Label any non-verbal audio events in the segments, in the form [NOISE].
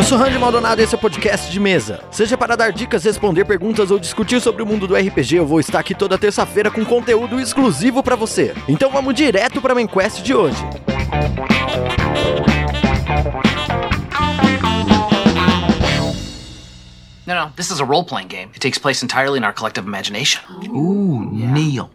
Eu sou Randy Maldonado e esse é o podcast de mesa. Seja para dar dicas, responder perguntas ou discutir sobre o mundo do RPG, eu vou estar aqui toda terça-feira com conteúdo exclusivo para você. Então vamos direto para a main quest de hoje. No, no, this is a role playing game. It takes place entirely in our collective imagination. Ooh, Neil.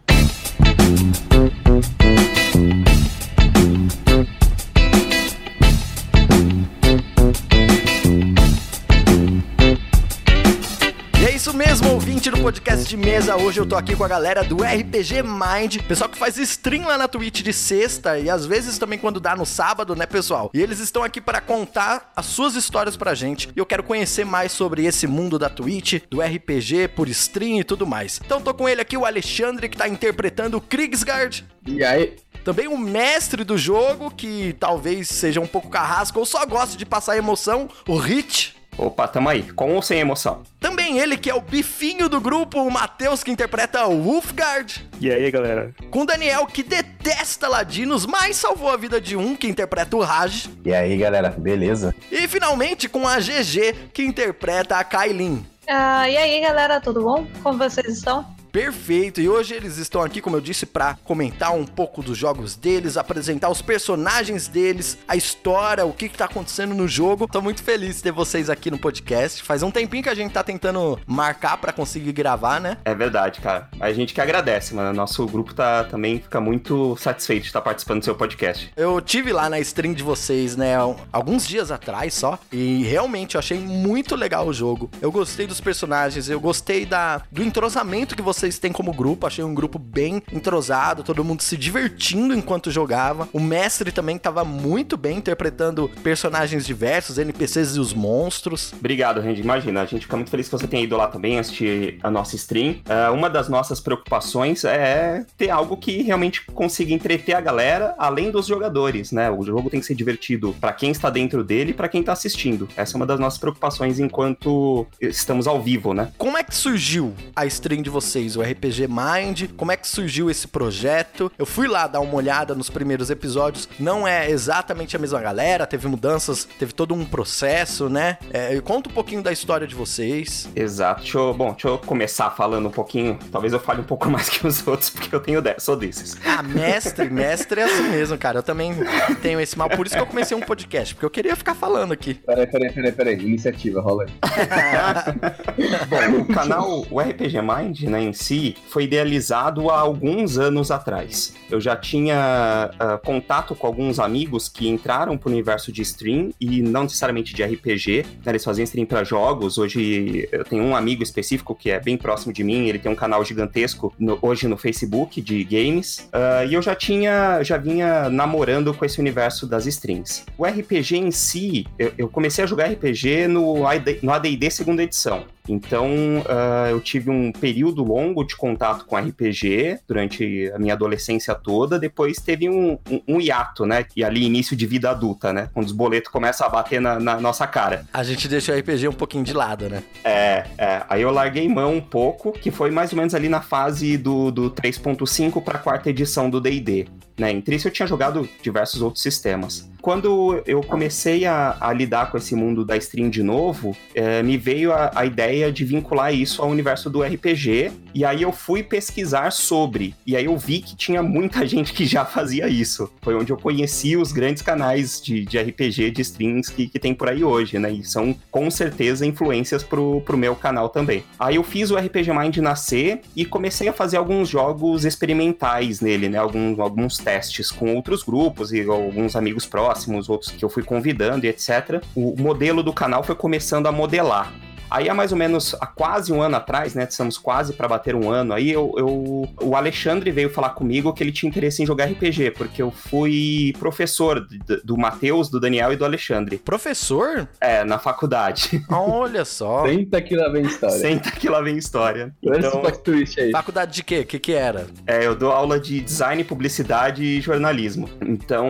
Podcast de mesa. Hoje eu tô aqui com a galera do RPG Mind, pessoal que faz stream lá na Twitch de sexta e às vezes também quando dá no sábado, né, pessoal? E eles estão aqui para contar as suas histórias pra gente. E eu quero conhecer mais sobre esse mundo da Twitch, do RPG por stream e tudo mais. Então tô com ele aqui, o Alexandre, que tá interpretando o Kriegsgard. E aí, Também o mestre do jogo, que talvez seja um pouco carrasco ou só gosta de passar emoção, o Hit. Opa, tamo aí, com ou sem emoção? Também ele, que é o bifinho do grupo, o Matheus, que interpreta o Wolfgard. E aí, galera? Com o Daniel, que detesta ladinos, mas salvou a vida de um, que interpreta o Raj. E aí, galera, beleza? E finalmente com a GG, que interpreta a Kailin. Ah, e aí, galera, tudo bom? Como vocês estão? Perfeito, e hoje eles estão aqui, como eu disse, para comentar um pouco dos jogos deles, apresentar os personagens deles, a história, o que, que tá acontecendo no jogo. Tô muito feliz de ter vocês aqui no podcast. Faz um tempinho que a gente tá tentando marcar para conseguir gravar, né? É verdade, cara. A gente que agradece, mano. Nosso grupo tá, também fica muito satisfeito de estar participando do seu podcast. Eu tive lá na stream de vocês, né, alguns dias atrás só, e realmente eu achei muito legal o jogo. Eu gostei dos personagens, eu gostei da, do entrosamento que vocês têm como grupo, achei um grupo bem entrosado, todo mundo se divertindo enquanto jogava. O mestre também tava muito bem interpretando personagens diversos, NPCs e os monstros. Obrigado, Randy. Imagina, a gente fica muito feliz que você tenha ido lá também assistir a nossa stream. Ah, uma das nossas preocupações é ter algo que realmente consiga entreter a galera, além dos jogadores, né? O jogo tem que ser divertido para quem está dentro dele e para quem tá assistindo. Essa é uma das nossas preocupações enquanto estamos ao vivo, né? Como é que surgiu a stream de vocês, o RPG Mind? Como é que surgiu esse projeto? Eu fui lá dar uma olhada nos primeiros episódios. Não é exatamente a mesma galera, teve mudanças, teve todo um processo, né? É, conta um pouquinho da história de vocês. Exato. Deixa eu, bom, deixa eu começar falando um pouquinho. Talvez eu fale um pouco [LAUGHS] mais que os outros, porque eu tenho de- sou desses. Ah, mestre, mestre é assim mesmo, cara. Eu também tenho esse mal. Por isso que eu comecei um podcast, porque eu queria ficar falando aqui. Peraí, peraí, peraí, peraí. Iniciativa, rola aí. [LAUGHS] [LAUGHS] Bom, o canal, o RPG Mind, né, em si, foi idealizado há alguns anos atrás. Eu já tinha ah, contato com alguns amigos que entraram pro universo de stream e não necessariamente de RPG, né, eles faziam stream para jogos. Hoje eu tenho um amigo específico que é bem próximo de mim, ele tem um canal gigantesco no- hoje no Facebook de games, ah, e eu já tinha, já vinha namorando com esse universo das streams. O RPG em si, eu, eu comecei a jogar RPG no no AD&D segunda edição. Então, ah, eu tive um período longo de contato com RPG durante a minha adolescência toda. Depois teve um, um, um hiato, né? E ali, início de vida adulta, né? Quando os boletos começam a bater na, na nossa cara. A gente deixa o RPG um pouquinho de lado, né? É, é. Aí eu larguei mão um pouco, que foi mais ou menos ali na fase do, do 3.5 para a quarta edição do D&D. Né? Entre isso eu tinha jogado diversos outros sistemas. Quando eu comecei a, a lidar com esse mundo da stream de novo, eh, me veio a, a ideia de vincular isso ao universo do RPG. E aí eu fui pesquisar sobre. E aí eu vi que tinha muita [LAUGHS] gente que já fazia isso. Foi onde eu conheci os grandes canais de, de RPG, de streams que, que tem por aí hoje, né? E são com certeza influências pro, pro meu canal também. Aí eu fiz o RPG Mind nascer e comecei a fazer alguns jogos experimentais nele, né? Alguns, alguns testes com outros grupos e alguns amigos próximos, outros que eu fui convidando e etc. O modelo do canal foi começando a modelar. Aí há mais ou menos há quase um ano atrás, né? Estamos quase para bater um ano. Aí eu, eu- o Alexandre veio falar comigo que ele tinha interesse em jogar RPG, porque eu fui professor d- do Matheus, do Daniel e do Alexandre. Professor? É, na faculdade. [LAUGHS] Olha só. Senta que lá vem história. Senta que lá vem história. Olha esse Então, twist aí. Faculdade de quê? O que que era? É, eu dou aula de design, publicidade e jornalismo. Então,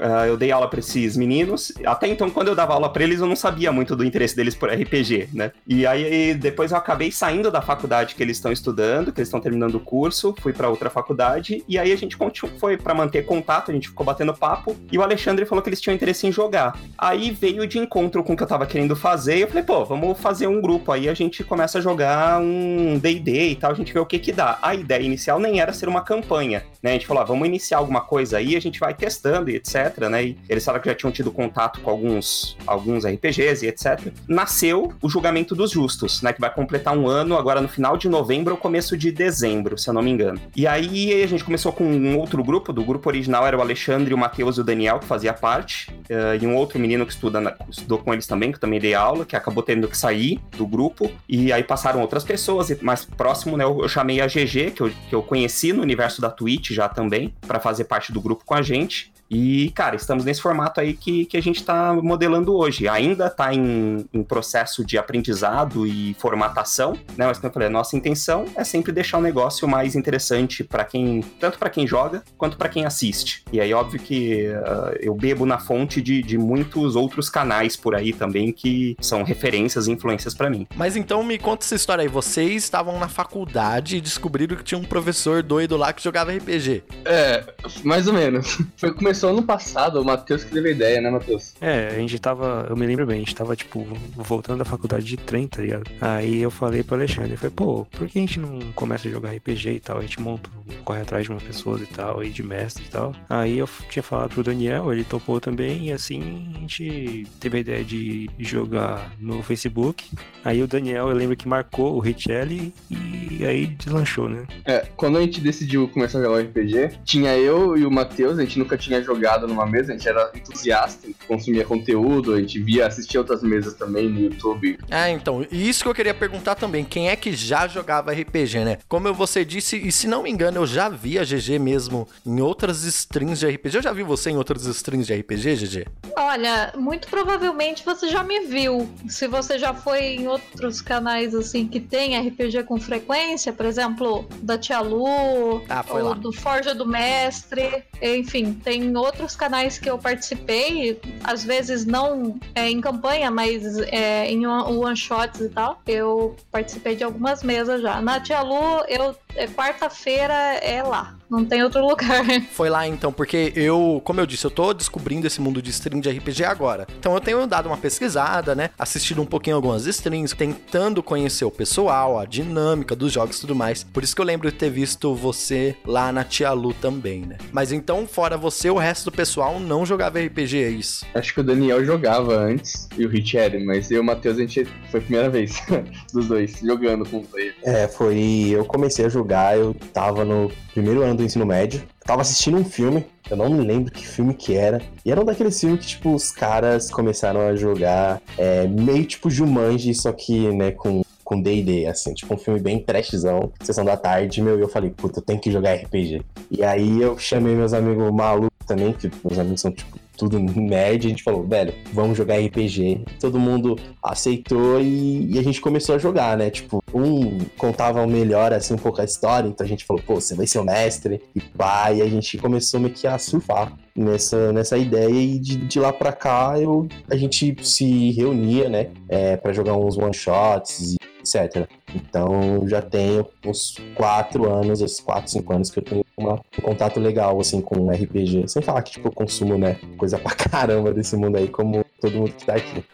ah, eu dei aula pra esses meninos. Até então, quando eu dava aula pra eles, eu não sabia muito do interesse deles por RPG. Né? E aí depois eu acabei saindo da faculdade que eles estão estudando, que eles estão terminando o curso, fui para outra faculdade e aí a gente foi para manter contato, a gente ficou batendo papo e o Alexandre falou que eles tinham interesse em jogar. Aí veio de encontro com o que eu tava querendo fazer e eu falei, pô, vamos fazer um grupo aí, a gente começa a jogar um D&D e tal, a gente vê o que que dá. A ideia inicial nem era ser uma campanha, né? A gente falou, ah, vamos iniciar alguma coisa aí, a gente vai testando e etc, né? E eles falaram que já tinham tido contato com alguns, alguns RPGs e etc. Nasceu o Julgamento dos Justos, né? Que vai completar um ano agora no final de novembro ou começo de dezembro, se eu não me engano. E aí a gente começou com um outro grupo, do grupo original era o Alexandre, o Matheus e o Daniel, que fazia parte, uh, e um outro menino que estuda na, estudou com eles também, que também dei aula, que acabou tendo que sair do grupo, e aí passaram outras pessoas, e mais próximo, né, eu, eu chamei a GG, que eu, que eu conheci no universo da Twitch já também, para fazer parte do grupo com a gente, e, cara, estamos nesse formato aí que, que a gente está modelando hoje. Ainda está em, em, processo de aprendizado e formatação, né? Mas como eu falei, a nossa intenção é sempre deixar o negócio mais interessante para quem, tanto para quem joga quanto para quem assiste. E aí, óbvio que uh, eu bebo na fonte de, de muitos outros canais por aí também que são referências e influências para mim. Mas então me conta essa história aí. Vocês estavam na faculdade e descobriram que tinha um professor doido lá que jogava RPG. É, mais ou menos. [LAUGHS] Foi começar começou ano passado, o Matheus que teve a ideia, né, Matheus? É, a gente tava, eu me lembro bem, a gente tava, tipo, voltando da faculdade de trem, tá ligado? Aí eu falei pro Alexandre, eu falei, pô, por que a gente não começa a jogar RPG e tal? A gente monta, corre atrás de umas pessoas e tal, e de mestre e tal. Aí eu tinha falado pro Daniel, ele topou também, e assim a gente teve a ideia de jogar no Facebook. Aí o Daniel, eu lembro que marcou o Richelli e aí deslanchou, né? É, quando a gente decidiu começar a jogar RPG, tinha eu e o Matheus, a gente nunca tinha jogado numa mesa, a gente era entusiasta, consumia conteúdo, a gente via, assistia outras mesas também no YouTube. É, então, isso que eu queria perguntar também, quem é que já jogava RPG, né? Como você disse, e se não me engano, eu já vi a GG mesmo em outras streams de RPG. Eu já vi você em outras streams de RPG, GG? Olha, muito provavelmente você já me viu. Se você já foi em outros canais assim que tem RPG com frequência, por exemplo, da Tia Lu, ah, ou lá. do Forja do Mestre, enfim, tem outros canais que eu participei, às vezes não é, em campanha, mas é, em one-shots e tal. Eu participei de algumas mesas já. Na Tia Lu, eu é, quarta-feira é lá. Não tem outro lugar. Foi lá então, porque eu, como eu disse, eu tô descobrindo esse mundo de stream de RPG agora. Então eu tenho dado uma pesquisada, né? Assistido um pouquinho algumas streams, tentando conhecer o pessoal, a dinâmica dos jogos e tudo mais. Por isso que eu lembro de ter visto você lá na Tia Lu também, né? Mas então, fora você, o resto do pessoal não jogava RPG, é isso? Acho que o Daniel jogava antes e o Rich mas eu e o Matheus, a gente foi a primeira vez [LAUGHS] dos dois jogando com ele. É, foi. Eu comecei a jogar, eu tava no primeiro ano do ensino médio. tava assistindo um filme, eu não me lembro que filme que era. E era um daqueles filmes que, tipo, os caras começaram a jogar é, meio tipo Jumanji, só que, né, com com D&D, assim, tipo um filme bem trashzão, sessão da tarde, meu, e eu falei, puta, eu tenho que jogar RPG. E aí eu chamei meus amigos malucos também, que meus amigos são, tipo, tudo nerd, a gente falou, velho, vamos jogar RPG. Todo mundo aceitou e, e, a gente começou a jogar, né? Tipo, um contava melhor, assim, um pouco a história, então a gente falou, pô, você vai ser o mestre, e pá, e a gente começou meio que a surfar nessa, nessa ideia e de, de lá pra cá eu, a gente se reunia, né, é, para jogar uns one-shots etc. Então já tenho uns quatro anos, esses quatro, cinco anos que eu tenho uma, um contato legal assim com RPG. Sem falar que tipo, eu consumo, né, coisa pra [LAUGHS] caramba desse mundo aí, como todo mundo que tá aqui.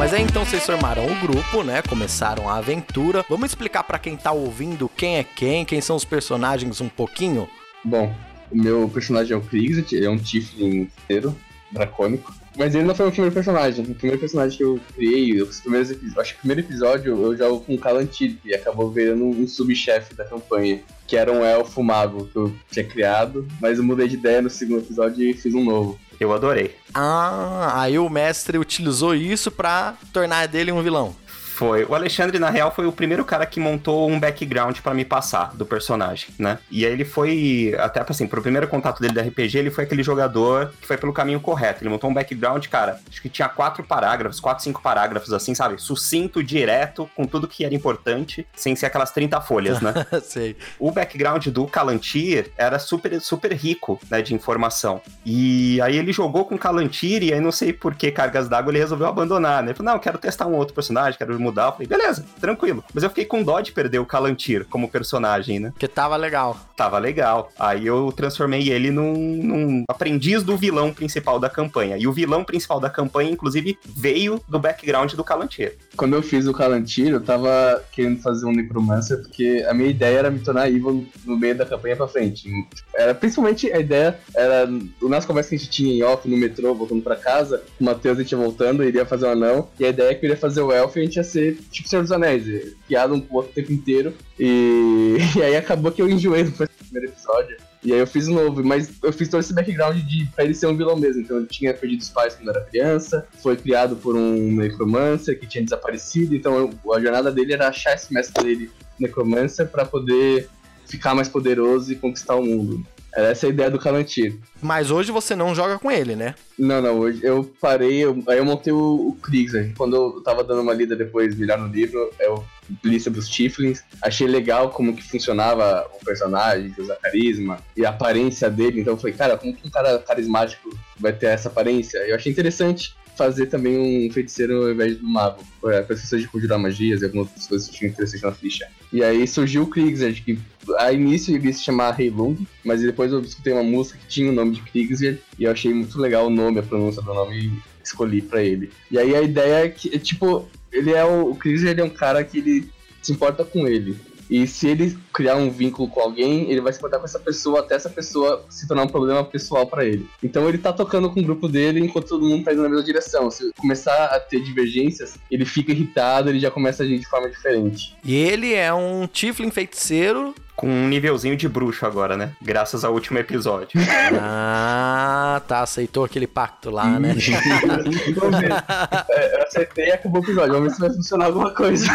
Mas aí então vocês formaram o grupo, né? Começaram a aventura. Vamos explicar para quem tá ouvindo quem é quem, quem são os personagens um pouquinho? Bom, o meu personagem é o Krixit, ele é um Tiflin inteiro, dracônico. Mas ele não foi o primeiro personagem. O primeiro personagem que eu criei, os primeiros acho que o primeiro episódio eu jogo com o Calantid, e acabou virando um subchefe da campanha, que era um elfo mago que eu tinha criado, mas eu mudei de ideia no segundo episódio e fiz um novo. Eu adorei. Ah, aí o mestre utilizou isso para tornar dele um vilão. Foi. O Alexandre, na real, foi o primeiro cara que montou um background pra me passar do personagem, né? E aí ele foi, até assim, pro primeiro contato dele da RPG, ele foi aquele jogador que foi pelo caminho correto. Ele montou um background, cara, acho que tinha quatro parágrafos, quatro, cinco parágrafos, assim, sabe? Sucinto, direto, com tudo que era importante, sem ser aquelas 30 folhas, né? [LAUGHS] Sei. o background do Kalantir era super, super rico, né, de informação. E aí ele jogou com Kalantir e aí não sei por que cargas d'água ele resolveu abandonar, né? Ele falou, não, quero testar um outro personagem, quero mudar. Eu falei, beleza, tranquilo. Mas eu fiquei com dó de perder o Kalantir como personagem, né? Que tava legal. Tava legal. Aí eu transformei ele num, num aprendiz do vilão principal da campanha. E o vilão principal da campanha, inclusive, veio do background do Kalantir. Quando eu fiz o Kalantir, eu tava querendo fazer um Necromancer, porque a minha ideia era me tornar evil no meio da campanha pra frente. Era principalmente a ideia, era nas conversas que a gente tinha em off no metrô, voltando pra casa, o Matheus a gente ia voltando, iria fazer o anão, e a ideia é que eu iria fazer o elfo e a gente ia ser tipo Senhor dos Anéis, piada um pouco o tempo inteiro. E, [LAUGHS] e aí acabou que eu enjoei no primeiro episódio. E aí eu fiz um novo, mas eu fiz todo esse background de pra ele ser um vilão mesmo. Então ele tinha perdido os pais quando era criança, foi criado por um necromancer que tinha desaparecido, então a jornada dele era achar esse mestre dele, necromancer, para poder ficar mais poderoso e conquistar o mundo. Era essa a ideia do Kalantir. Mas hoje você não joga com ele, né? Não, não, hoje eu parei, eu, aí eu montei o, o Krieger. Quando eu tava dando uma lida depois, melhor no livro, eu li sobre os Tiflins. Achei legal como que funcionava o personagem, usar carisma e a aparência dele. Então eu falei, cara, como que um cara carismático vai ter essa aparência? Eu achei interessante fazer também um feiticeiro ao invés do mago. Para pessoas de conjurar magias e algumas outras coisas que tinham interessante na ficha. E aí surgiu o Kriegserd, que a início ele se chamava Heilung, mas depois eu escutei uma música que tinha o nome de Kriegserd e eu achei muito legal o nome, a pronúncia do nome e escolhi para ele. E aí a ideia é que, tipo, ele é o, o é um cara que ele se importa com ele. E se ele criar um vínculo com alguém, ele vai se importar com essa pessoa até essa pessoa se tornar um problema pessoal para ele. Então ele tá tocando com o grupo dele enquanto todo mundo tá indo na mesma direção. Se começar a ter divergências, ele fica irritado, ele já começa a agir de forma diferente. E ele é um Tiflin feiticeiro Com um nívelzinho de bruxo agora, né? Graças ao último episódio. Ah, tá. Aceitou aquele pacto lá, né? Ver. [LAUGHS] É, eu acertei e acabou o episódio. Vamos ver se vai funcionar alguma coisa.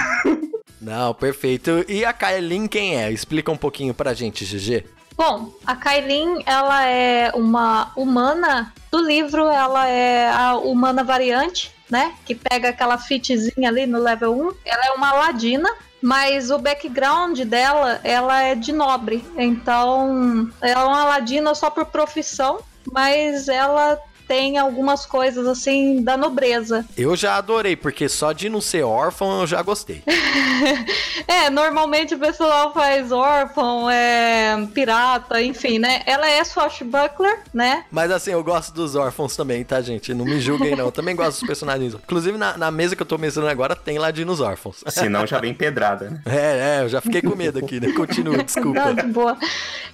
Não, perfeito. E a Kaelin quem é? Explica um pouquinho pra gente, GG. Bom, a Kailin, ela é uma humana do livro, ela é a humana variante, né? Que pega aquela fitzinha ali no level 1. Ela é uma ladina, mas o background dela, ela é de nobre. Então, ela é uma ladina só por profissão, mas ela tem algumas coisas assim da nobreza. Eu já adorei, porque só de não ser órfão eu já gostei. [LAUGHS] é, normalmente o pessoal faz órfão, é pirata, enfim, né? Ela é swashbuckler, né? Mas assim, eu gosto dos órfãos também, tá, gente? Não me julguem, não. Eu também gosto dos personagens. Inclusive, na, na mesa que eu tô mencionando agora, tem ladinos órfãos. Senão já vem pedrada, né? É, é, eu já fiquei com medo aqui, né? Continua, [LAUGHS] desculpa. Não, de boa.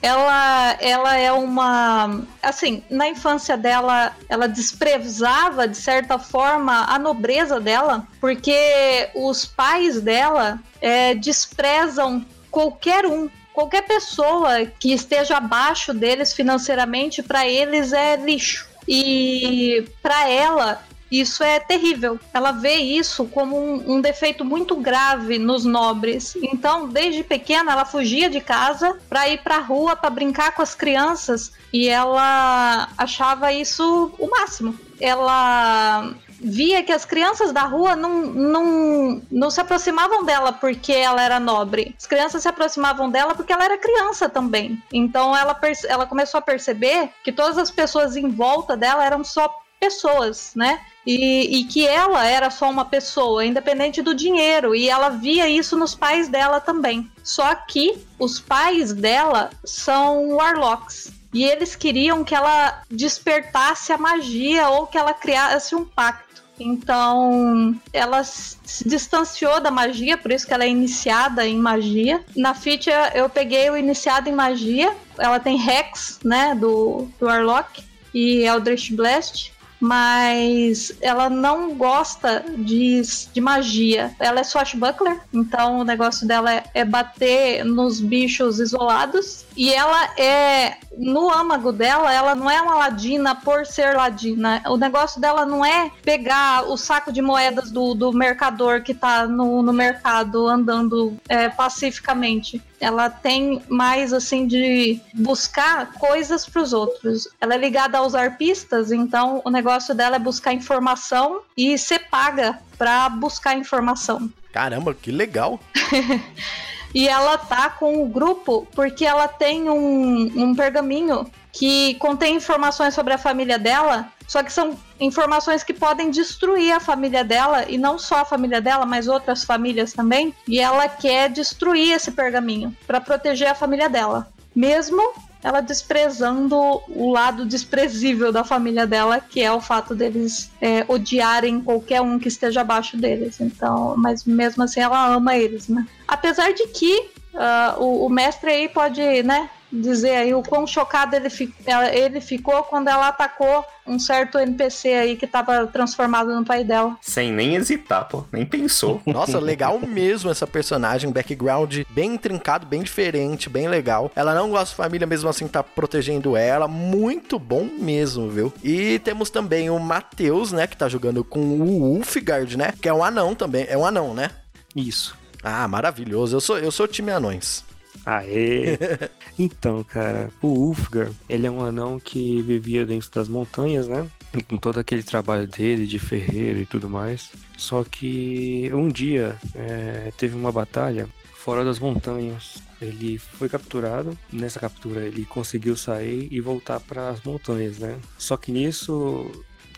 Ela, ela é uma. Assim, na infância dela, ela desprezava, de certa forma, a nobreza dela, porque os pais dela é, desprezam qualquer um. Qualquer pessoa que esteja abaixo deles financeiramente, para eles é lixo. E para ela, isso é terrível. Ela vê isso como um, um, defeito muito grave nos nobres. Então, desde pequena, ela fugia de casa para ir para a rua para brincar com as crianças e ela achava isso o máximo. Ela via que as crianças da rua não, não, não se aproximavam dela porque ela era nobre. As crianças se aproximavam dela porque ela era criança também. Então ela, ela começou a perceber que todas as pessoas em volta dela eram só pessoas, né? E, e, que ela era só uma pessoa, independente do dinheiro, e ela via isso nos pais dela também. Só que os pais dela são warlocks. E eles queriam que ela despertasse a magia ou que ela criasse um pacto. Então, ela se distanciou da magia, por isso que ela é iniciada em magia. Na ficha, eu peguei o iniciado em magia. Ela tem Rex, né, do, do Warlock, e Eldritch Blast mas ela não gosta de, de magia. Ela é swashbuckler, então o negócio dela é, é bater nos bichos isolados E ela é. No âmago dela, ela não é uma ladina por ser ladina. O negócio dela não é pegar o saco de moedas do, do mercador que tá no, no mercado andando é, pacificamente. Ela tem mais assim de buscar coisas para os outros. Ela é ligada aos arpistas, então o negócio dela é buscar informação e ser paga para buscar informação. Caramba, que legal. [LAUGHS] E ela tá com o grupo porque ela tem um, um pergaminho que contém informações sobre a família dela, só que são informações que podem destruir a família dela, e não só a família dela, mas outras famílias também. E ela quer destruir esse pergaminho para proteger a família dela. Mesmo ela desprezando o lado desprezível da família dela, que é o fato deles é, odiarem qualquer um que esteja abaixo deles. Então, mas mesmo assim ela ama eles, né? Apesar de que uh, o, o mestre aí pode, né, dizer aí o quão chocado ele, fi ele ficou quando ela atacou um certo NPC aí que tava transformado no pai dela. Sem nem hesitar, pô. Nem pensou. [LAUGHS] Nossa, legal mesmo essa personagem. Background bem intrincado, bem diferente, bem legal. Ela não gosta de família, mesmo assim tá protegendo ela. Muito bom mesmo, viu? E temos também o Matheus, né? Que tá jogando com o Ulfgard, né? Que é um anão também. É um anão, né? Isso. Ah, maravilhoso. Eu sou, eu sou time anões. Aê! [LAUGHS] então, cara, o Ulfgar, ele é um anão que vivia dentro das montanhas, né? E com todo aquele trabalho dele de ferreiro e tudo mais. Só que um dia é, teve uma batalha fora das montanhas. Ele foi capturado. Nessa captura, ele conseguiu sair e voltar para as montanhas, né? Só que nisso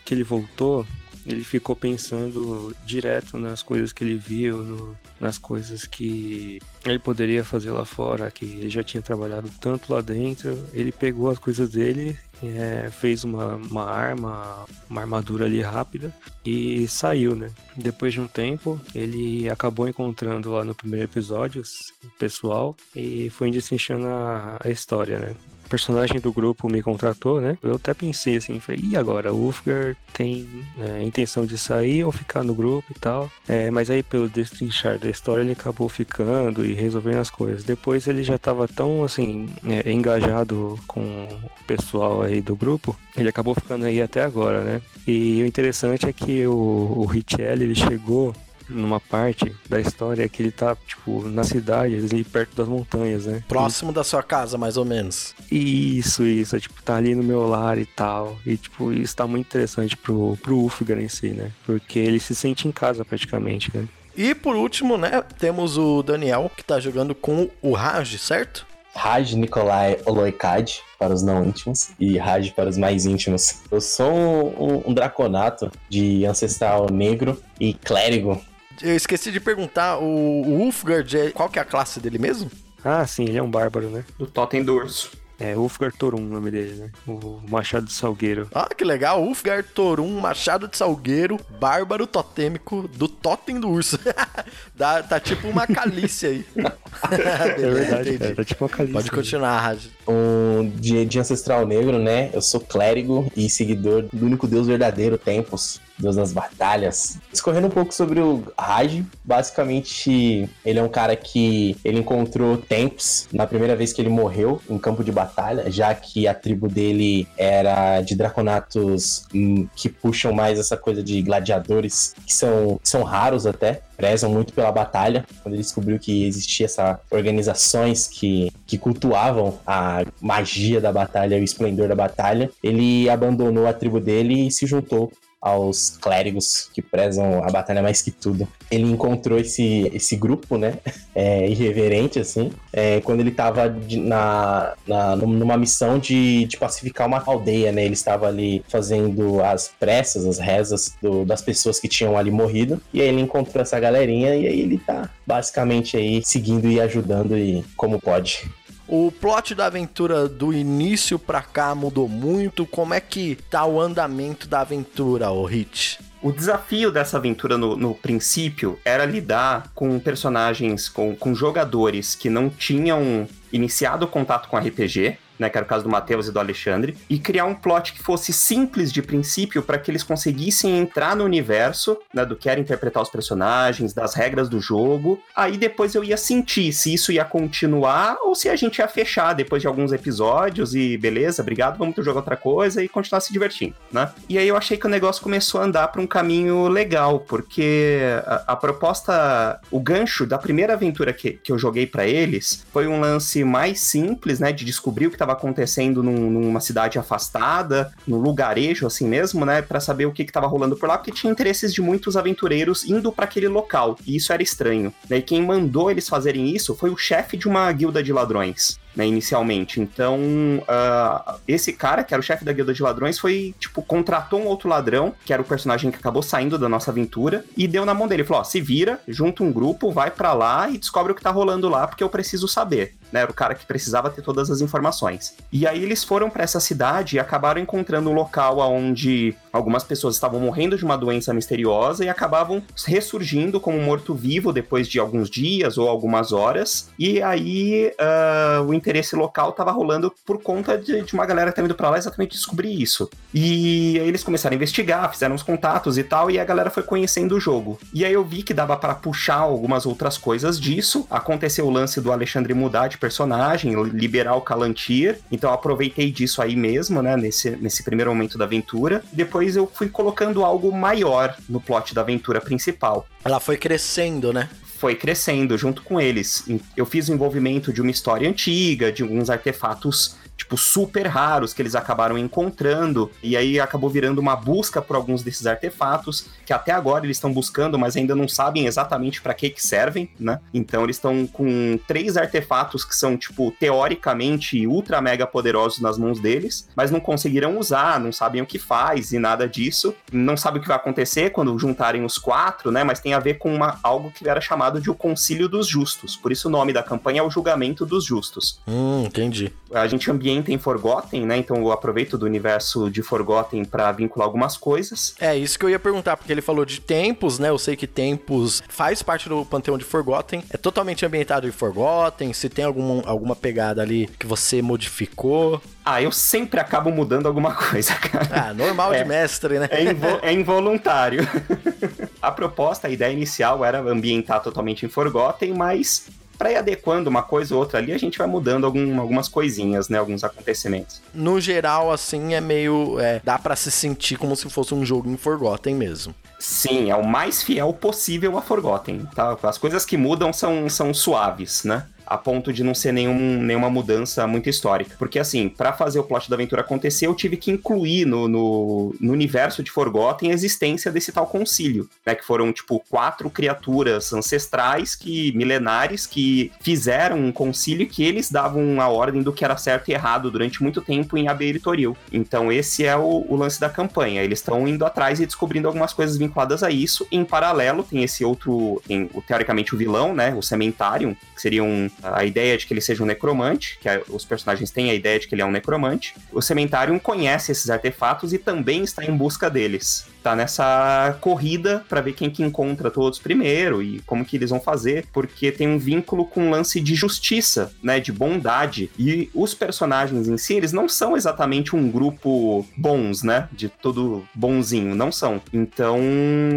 que ele voltou, ele ficou pensando direto nas coisas que ele viu, no, nas coisas que ele poderia fazer lá fora, que ele já tinha trabalhado tanto lá dentro. Ele pegou as coisas dele, é, fez uma, uma arma, uma armadura ali rápida e saiu, né? Depois de um tempo, ele acabou encontrando lá no primeiro episódio o pessoal e foi destrinchando a, a história, né? Personagem do grupo me contratou, né? Eu até pensei assim, falei, e agora? O Ulfgar tem é, intenção de sair ou ficar no grupo e tal. É, mas aí, pelo destrinchar da história, ele acabou ficando e resolvendo as coisas. Depois ele já estava tão, assim, é, engajado com o pessoal aí do grupo, ele acabou ficando aí até agora, né? E o interessante é que o, o ele chegou numa parte da história que ele tá, tipo, na cidade, ali perto das montanhas, né? Próximo e... da sua casa, mais ou menos. Isso, isso. É, tipo, tá ali no meu lar e tal. E, tipo, isso tá muito interessante pro, pro Ulfgar em si, né? Porque ele se sente em casa praticamente, né? E por último, né, temos o Daniel, que tá jogando com o Raj, certo? Raj Nikolai Oloikad, para os não íntimos, e Raj para os mais íntimos. Eu sou um, um, um draconato de ancestral negro e clérigo eu esqueci de perguntar, o, Ulfgard, qual que é a classe dele mesmo? Ah, sim, ele é um bárbaro, né? Do Totem do Urso. É, Ulfgar Torum o nome dele, né? O Machado de Salgueiro. Ah, que legal. Ulfgar Torum, Machado de Salgueiro, bárbaro totêmico do Totem do Urso. [LAUGHS] Dá, tá tipo uma calice aí. [LAUGHS] é verdade, cara, tá tipo uma calice. Pode continuar, Raj. Um, de, de ancestral negro, né? Eu sou clérigo e seguidor do único Deus verdadeiro, Tempos. Deus das batalhas. Escorrendo um pouco sobre o Raj, basicamente ele é um cara que ele encontrou Tempos na primeira vez que ele morreu em campo de batalha, já que a tribo dele era de draconatos hum, que puxam mais essa coisa de gladiadores, que são, são raros até, prezam muito pela batalha. Quando ele descobriu que existia essa organizações que, que cultuavam a magia da batalha o esplendor da batalha, ele abandonou a tribo dele e se juntou aos clérigos que prezam a batalha mais que tudo. Ele encontrou esse, esse grupo, né, [LAUGHS] é, irreverente, assim, é, quando ele estava na, na, numa missão de, de pacificar uma aldeia, né, ele estava ali fazendo as pressas, as rezas do, das pessoas que tinham ali morrido, e aí ele encontrou essa galerinha e aí ele tá basicamente aí seguindo e ajudando e como pode. O plot da aventura do início pra cá mudou muito. Como é que tá o andamento da aventura, o Hit? O desafio dessa aventura no, no, princípio era lidar com personagens, com, com jogadores que não tinham iniciado contato com RPG, né, que era o caso do Matheus e do Alexandre, e criar um plot que fosse simples de princípio para que eles conseguissem entrar no universo, né, do que era interpretar os personagens, das regras do jogo. Aí depois eu ia sentir se isso ia continuar ou se a gente ia fechar depois de alguns episódios e beleza, obrigado, vamos jogar outra coisa e continuar se divertindo, né? E aí eu achei que o negócio começou a andar para um caminho legal, porque a, a, proposta, o gancho da primeira aventura que, que eu joguei para eles foi um lance mais simples, né, de descobrir o que estava acontecendo num, numa cidade afastada, no lugarejo assim mesmo, né, para saber o que estava rolando por lá, porque tinha interesses de muitos aventureiros indo para aquele local, e isso era estranho. Né? E quem mandou eles fazerem isso foi o chefe de uma guilda de ladrões né, inicialmente. Então, uh, esse cara, que era o chefe da guilda de ladrões, foi, tipo, contratou um outro ladrão, que era o personagem que acabou saindo da nossa aventura, e deu na mão dele. Falou: ó, se vira, junta um grupo, vai para lá e descobre o que tá rolando lá, porque eu preciso saber. Né, era o cara que precisava ter todas as informações. E aí eles foram para essa cidade e acabaram encontrando um local onde algumas pessoas estavam morrendo de uma doença misteriosa e acabavam ressurgindo como morto-vivo depois de alguns dias ou algumas horas. E aí uh, o interesse local estava rolando por conta de, de, uma galera que tá indo pra lá exatamente descobrir isso. E aí eles começaram a investigar, fizeram os contatos e tal, e a galera foi conhecendo o jogo. E aí eu vi que dava para puxar algumas outras coisas disso. Aconteceu o lance do Alexandre mudar de personagem, liberar o Calantir. Então eu aproveitei disso aí mesmo, né, nesse, nesse primeiro momento da aventura. Depois eu fui colocando algo maior no plot da aventura principal. Ela foi crescendo, né? foi crescendo junto com eles. Eu fiz o envolvimento de uma história antiga, de alguns artefatos tipo, super raros que eles acabaram encontrando. E aí acabou virando uma busca por alguns desses artefatos, que até agora eles estão buscando, mas ainda não sabem exatamente para que que servem, né? Então eles estão com três artefatos que são, tipo, teoricamente ultra mega poderosos nas mãos deles, mas não conseguiram usar, não sabem o que faz e nada disso. Não sabe o que vai acontecer quando juntarem os quatro, né? Mas tem a ver com uma, algo que era chamado de o Concílio dos Justos. Por isso o nome da campanha é o Julgamento dos Justos. Hum, entendi. A gente ambienta em Forgotten, né? Então eu aproveito do universo de Forgotten para vincular algumas coisas. É isso que eu ia perguntar, porque ele falou de tempos, né? Eu sei que tempos faz parte do panteão de Forgotten, é totalmente ambientado em Forgotten. Se tem algum, alguma pegada ali que você modificou. Ah, eu sempre acabo mudando alguma [LAUGHS] coisa, cara. Ah, normal é, de mestre, né? É, invo é involuntário. [LAUGHS] a proposta, a ideia inicial era ambientar totalmente em Forgotten, mas para ir adequando uma coisa ou outra ali, a gente vai mudando algum, algumas coisinhas, né? Alguns acontecimentos. No geral, assim, é meio. É, dá para se sentir como se fosse um jogo em Forgotten mesmo. Sim, é o mais fiel possível a Forgotten, tá? As coisas que mudam são, são suaves, né? A ponto de não ser nenhum, nenhuma mudança muito histórica. Porque, assim, para fazer o plot da aventura acontecer, eu tive que incluir no, no, no, universo de Forgotten a existência desse tal concílio, né? Que foram, tipo, quatro criaturas ancestrais, que milenares, que fizeram um concílio que eles davam a ordem do que era certo e errado durante muito tempo em Aberitoril. Então, esse é o, o lance da campanha. Eles estão indo atrás e descobrindo algumas coisas vinculadas a isso. Em paralelo, tem esse outro, tem, teoricamente, o vilão, né? O Cementarium, que seria um a ideia de que ele seja um necromante, que os personagens têm a ideia de que ele é um necromante. O Cementário conhece esses artefatos e também está em busca deles tá nessa corrida para ver quem que encontra todos primeiro e como que eles vão fazer, porque tem um vínculo com um lance de justiça, né, de bondade. E os personagens em si, eles não são exatamente um grupo bons, né, de todo bonzinho, não são. Então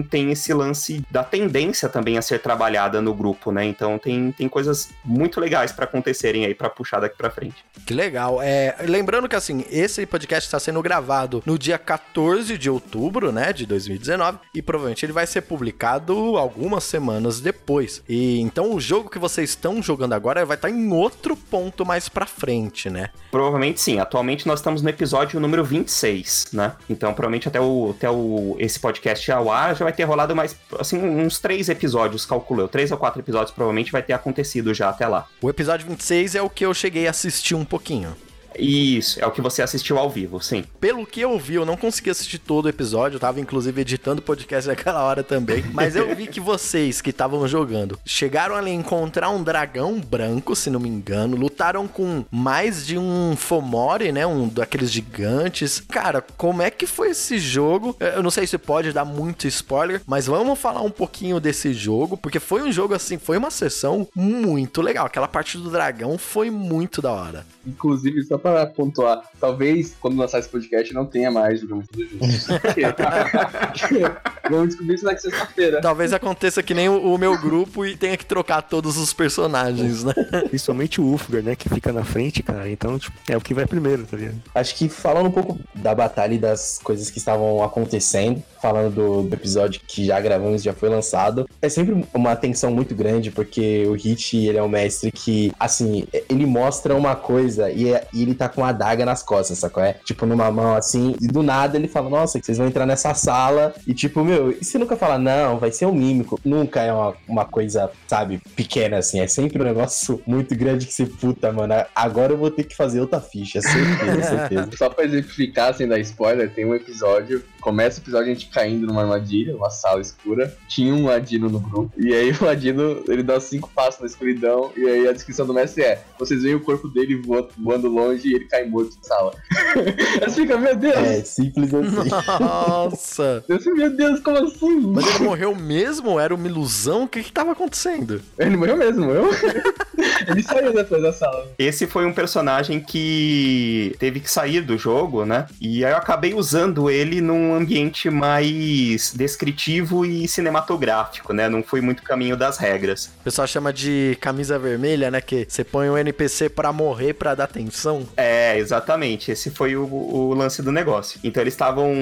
tem esse lance da tendência também a ser trabalhada no grupo, né? Então tem, tem coisas muito legais para acontecerem aí para puxar daqui para frente. Que legal. É, lembrando que assim, esse podcast está sendo gravado no dia 14 de outubro, né, de 2019 e provavelmente ele vai ser publicado algumas semanas depois. E então o jogo que vocês estão jogando agora vai estar em outro ponto mais para frente, né? Provavelmente sim. Atualmente nós estamos no episódio número 26, né? Então provavelmente até o até o esse podcast ao ar já vai ter rolado mais assim uns três episódios, calculo eu, três ou quatro episódios provavelmente vai ter acontecido já até lá. O episódio 26 é o que eu cheguei a assistir um pouquinho. Isso, é o que você assistiu ao vivo, sim. Pelo que eu vi, eu não consegui assistir todo o episódio, eu tava inclusive editando o podcast [LAUGHS] naquela hora também, mas eu vi que vocês que estavam jogando chegaram ali a encontrar um dragão branco, se não me engano, lutaram com mais de um Fomori, né, um daqueles gigantes. Cara, como é que foi esse jogo? Eu não sei se pode dar muito spoiler, mas vamos falar um pouquinho desse jogo, porque foi um jogo assim, foi uma sessão muito legal. Aquela parte do dragão foi muito da hora. Inclusive, só pra pra pontuar, talvez quando lançar esse podcast não tenha mais Jogamos Tudo Juntos. Vamos descobrir isso na sexta-feira. Talvez aconteça que nem o, o meu grupo e tenha que trocar todos os personagens, né? [LAUGHS] Principalmente o Ulfgar, né? Que fica na frente, cara. Então, tipo, é o que vai primeiro, tá ligado? Acho que falando um pouco da batalha e das coisas que estavam acontecendo, falando do, do episódio que já gravamos, já foi lançado, é sempre uma tensão muito grande, porque o Hit, ele é um mestre que, assim, ele mostra uma coisa e, é- e ele tá com a adaga nas costas, sacou? É? Tipo, numa mão assim, e do nada ele fala, nossa, vocês vão entrar nessa sala, e tipo, meu, e você nunca fala, não, vai ser um mímico. Nunca é uma, uma coisa, sabe, pequena assim, é sempre um negócio muito grande que você, puta, mano, agora eu vou ter que fazer outra ficha, certeza, [LAUGHS] certeza. Só pra exemplificar, sem dar spoiler, tem um episódio. Começa o episódio a gente caindo numa armadilha, uma sala escura. Tinha um ladino no grupo. E aí o ladino, ele dá cinco passos na escuridão. E aí a descrição do mestre é: vocês veem o corpo dele voando longe e ele cai morto na sala. [LAUGHS] Aí você fica, meu Deus! É, simples assim. Nossa! [LAUGHS] Eu fico, meu Deus, como assim? Mas ele morreu mesmo? Era uma ilusão? O que que tava acontecendo? Ele morreu mesmo, morreu? [LAUGHS] ele saiu depois da sala. Esse foi um personagem que teve que sair do jogo, né? E aí eu acabei usando ele num ambiente mais descritivo e cinematográfico, né? Não foi muito caminho das regras. O pessoal chama de camisa vermelha, né? Que você põe o NPC pra morrer, pra dar atenção. É, exatamente. Esse foi o, o lance do negócio. Então eles estavam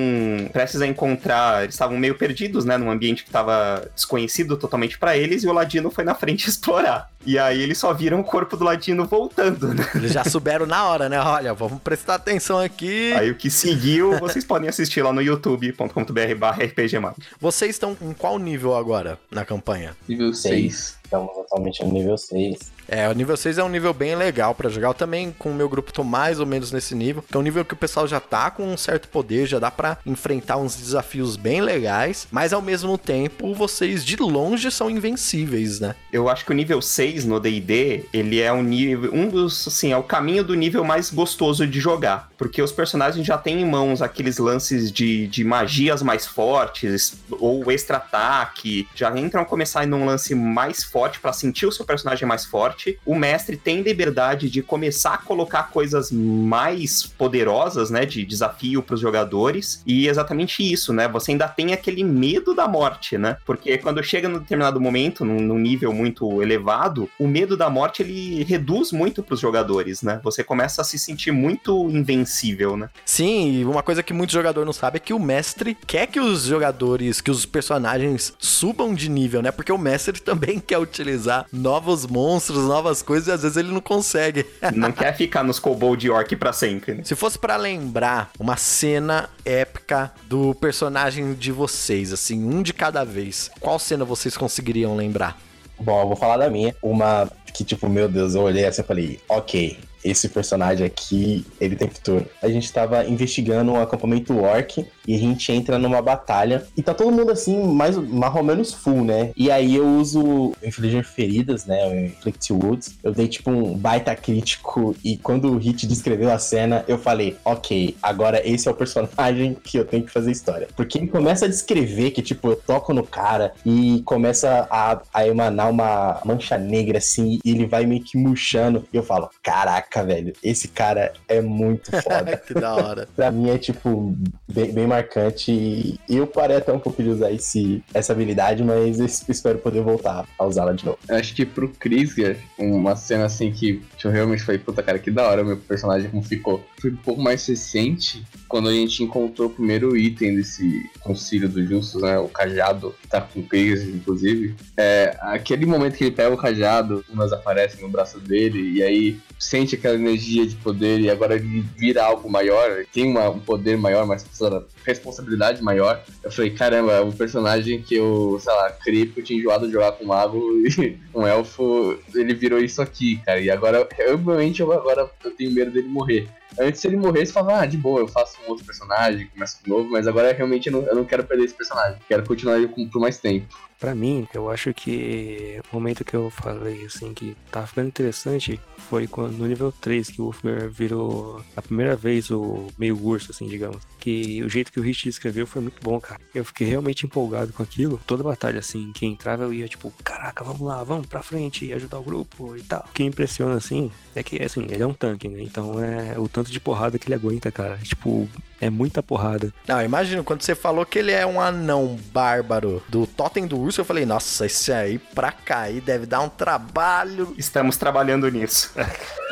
prestes a encontrar, eles estavam meio perdidos, né? Num ambiente que estava desconhecido totalmente pra eles, e o Ladino foi na frente [LAUGHS] explorar. E aí eles só viram o corpo do Ladino voltando, né? Eles já souberam na hora, né? Olha, vamos prestar atenção aqui. Aí o que seguiu, vocês podem assistir lá no youtube.com.br barra rpgmag. Vocês estão em qual nível agora na campanha? Nível 6. Estamos atualmente no nível 6. É, o nível 6 é um nível bem legal pra jogar. Eu também, com o meu grupo, tô mais ou menos nesse nível. Que é um nível que o pessoal já tá com um certo poder, já dá pra enfrentar uns desafios bem legais. Mas ao mesmo tempo, vocês de longe são invencíveis, né? Eu acho que o nível 6 no D&D, ele é um nível, um dos, assim, é o caminho do nível mais gostoso de jogar, porque os personagens já têm em mãos aqueles lances de, de magias mais fortes ou extra ataque, já entram a começar num lance mais forte pra sentir o seu personagem mais forte. O mestre tem liberdade de começar a colocar coisas mais poderosas, né, de desafio pros jogadores, e exatamente isso, né? Você ainda tem aquele medo da morte, né? Porque quando chega num determinado momento, num, num nível muito elevado, o medo da morte ele reduz muito pros jogadores, né? Você começa a se sentir muito invencível, né? Sim, e uma coisa que muito jogador não sabe é que o mestre quer que os jogadores, que os personagens subam de nível, né? Porque o mestre [LAUGHS] também quer utilizar novos monstros, novas coisas, e às vezes ele não consegue. Não quer ficar nos kobold orc pra sempre, né? Se fosse pra lembrar uma cena épica do personagem de vocês, assim, um de cada vez, qual cena vocês conseguiriam lembrar? Bom, eu vou falar da minha. Uma que, tipo, meu Deus, eu olhei assim e falei, ok, esse personagem aqui, ele tem futuro. A gente tava investigando um acampamento orc e a gente entra numa batalha e tá todo mundo assim, mais, mais ou menos full, né? E aí eu uso Infligir Feridas, né? O Inflict Woods. Eu dei tipo um baita crítico e quando o Hit descreveu a cena, eu falei, ok, agora esse é o personagem [LAUGHS] que eu tenho que fazer história. Porque ele começa a descrever que, tipo, eu toco no cara e começa a, a emanar uma mancha negra assim e ele vai meio que murchando. E eu falo, caraca, velho, esse cara é muito [LAUGHS] foda. que da hora. pra mim é, tipo, bem, bem marcante. E eu parei até um pouco de usar esse, essa habilidade, mas espero poder voltar a usá-la de novo. Eu acho que pro Krieger, uma cena assim que eu realmente falei, puta cara, que da hora meu personagem como ficou. Foi um pouco mais recente, quando a gente encontrou o primeiro item desse concílio dos justos, né? O cajado, tá com Krieger, inclusive. É, aquele momento que ele pega o cajado, umas aparecem no braço dele, e aí sente aquela energia de poder, e agora ele vira algo maior, tem uma, um poder maior, precisa responsabilidade maior. Eu falei, caramba, é um personagem que eu, sei lá, criei porque eu tinha enjoado de jogar com um mago [LAUGHS] e um elfo, ele virou isso aqui, cara. E agora, realmente, eu, agora eu tenho medo dele morrer. Antes, se ele morresse, eu falava, ah, de boa, eu faço um outro personagem, começo de novo, mas agora realmente eu não, eu não quero perder esse personagem. Quero continuar ele por mais tempo. Pra mim, eu acho que o momento que eu falei, assim, que tá ficando interessante foi quando, no nível 3, que o Wolfgar virou a primeira vez o meio urso, assim, digamos. Que o jeito que o Rich descreveu foi muito bom, cara. Eu fiquei realmente empolgado com aquilo. Toda batalha, assim, que entrava eu ia tipo, caraca, vamos lá, vamos pra frente, ajudar o grupo e tal. O que impressiona, assim, é que, assim, ele é um tanque, né? Então, é, o tanto de porrada que ele aguenta, cara. Tipo, é muita porrada. Não, imagina, quando você falou que ele é um anão bárbaro do Totem do Urso, eu falei, nossa, esse aí pra cair deve dar um trabalho. Estamos trabalhando nisso. [LAUGHS]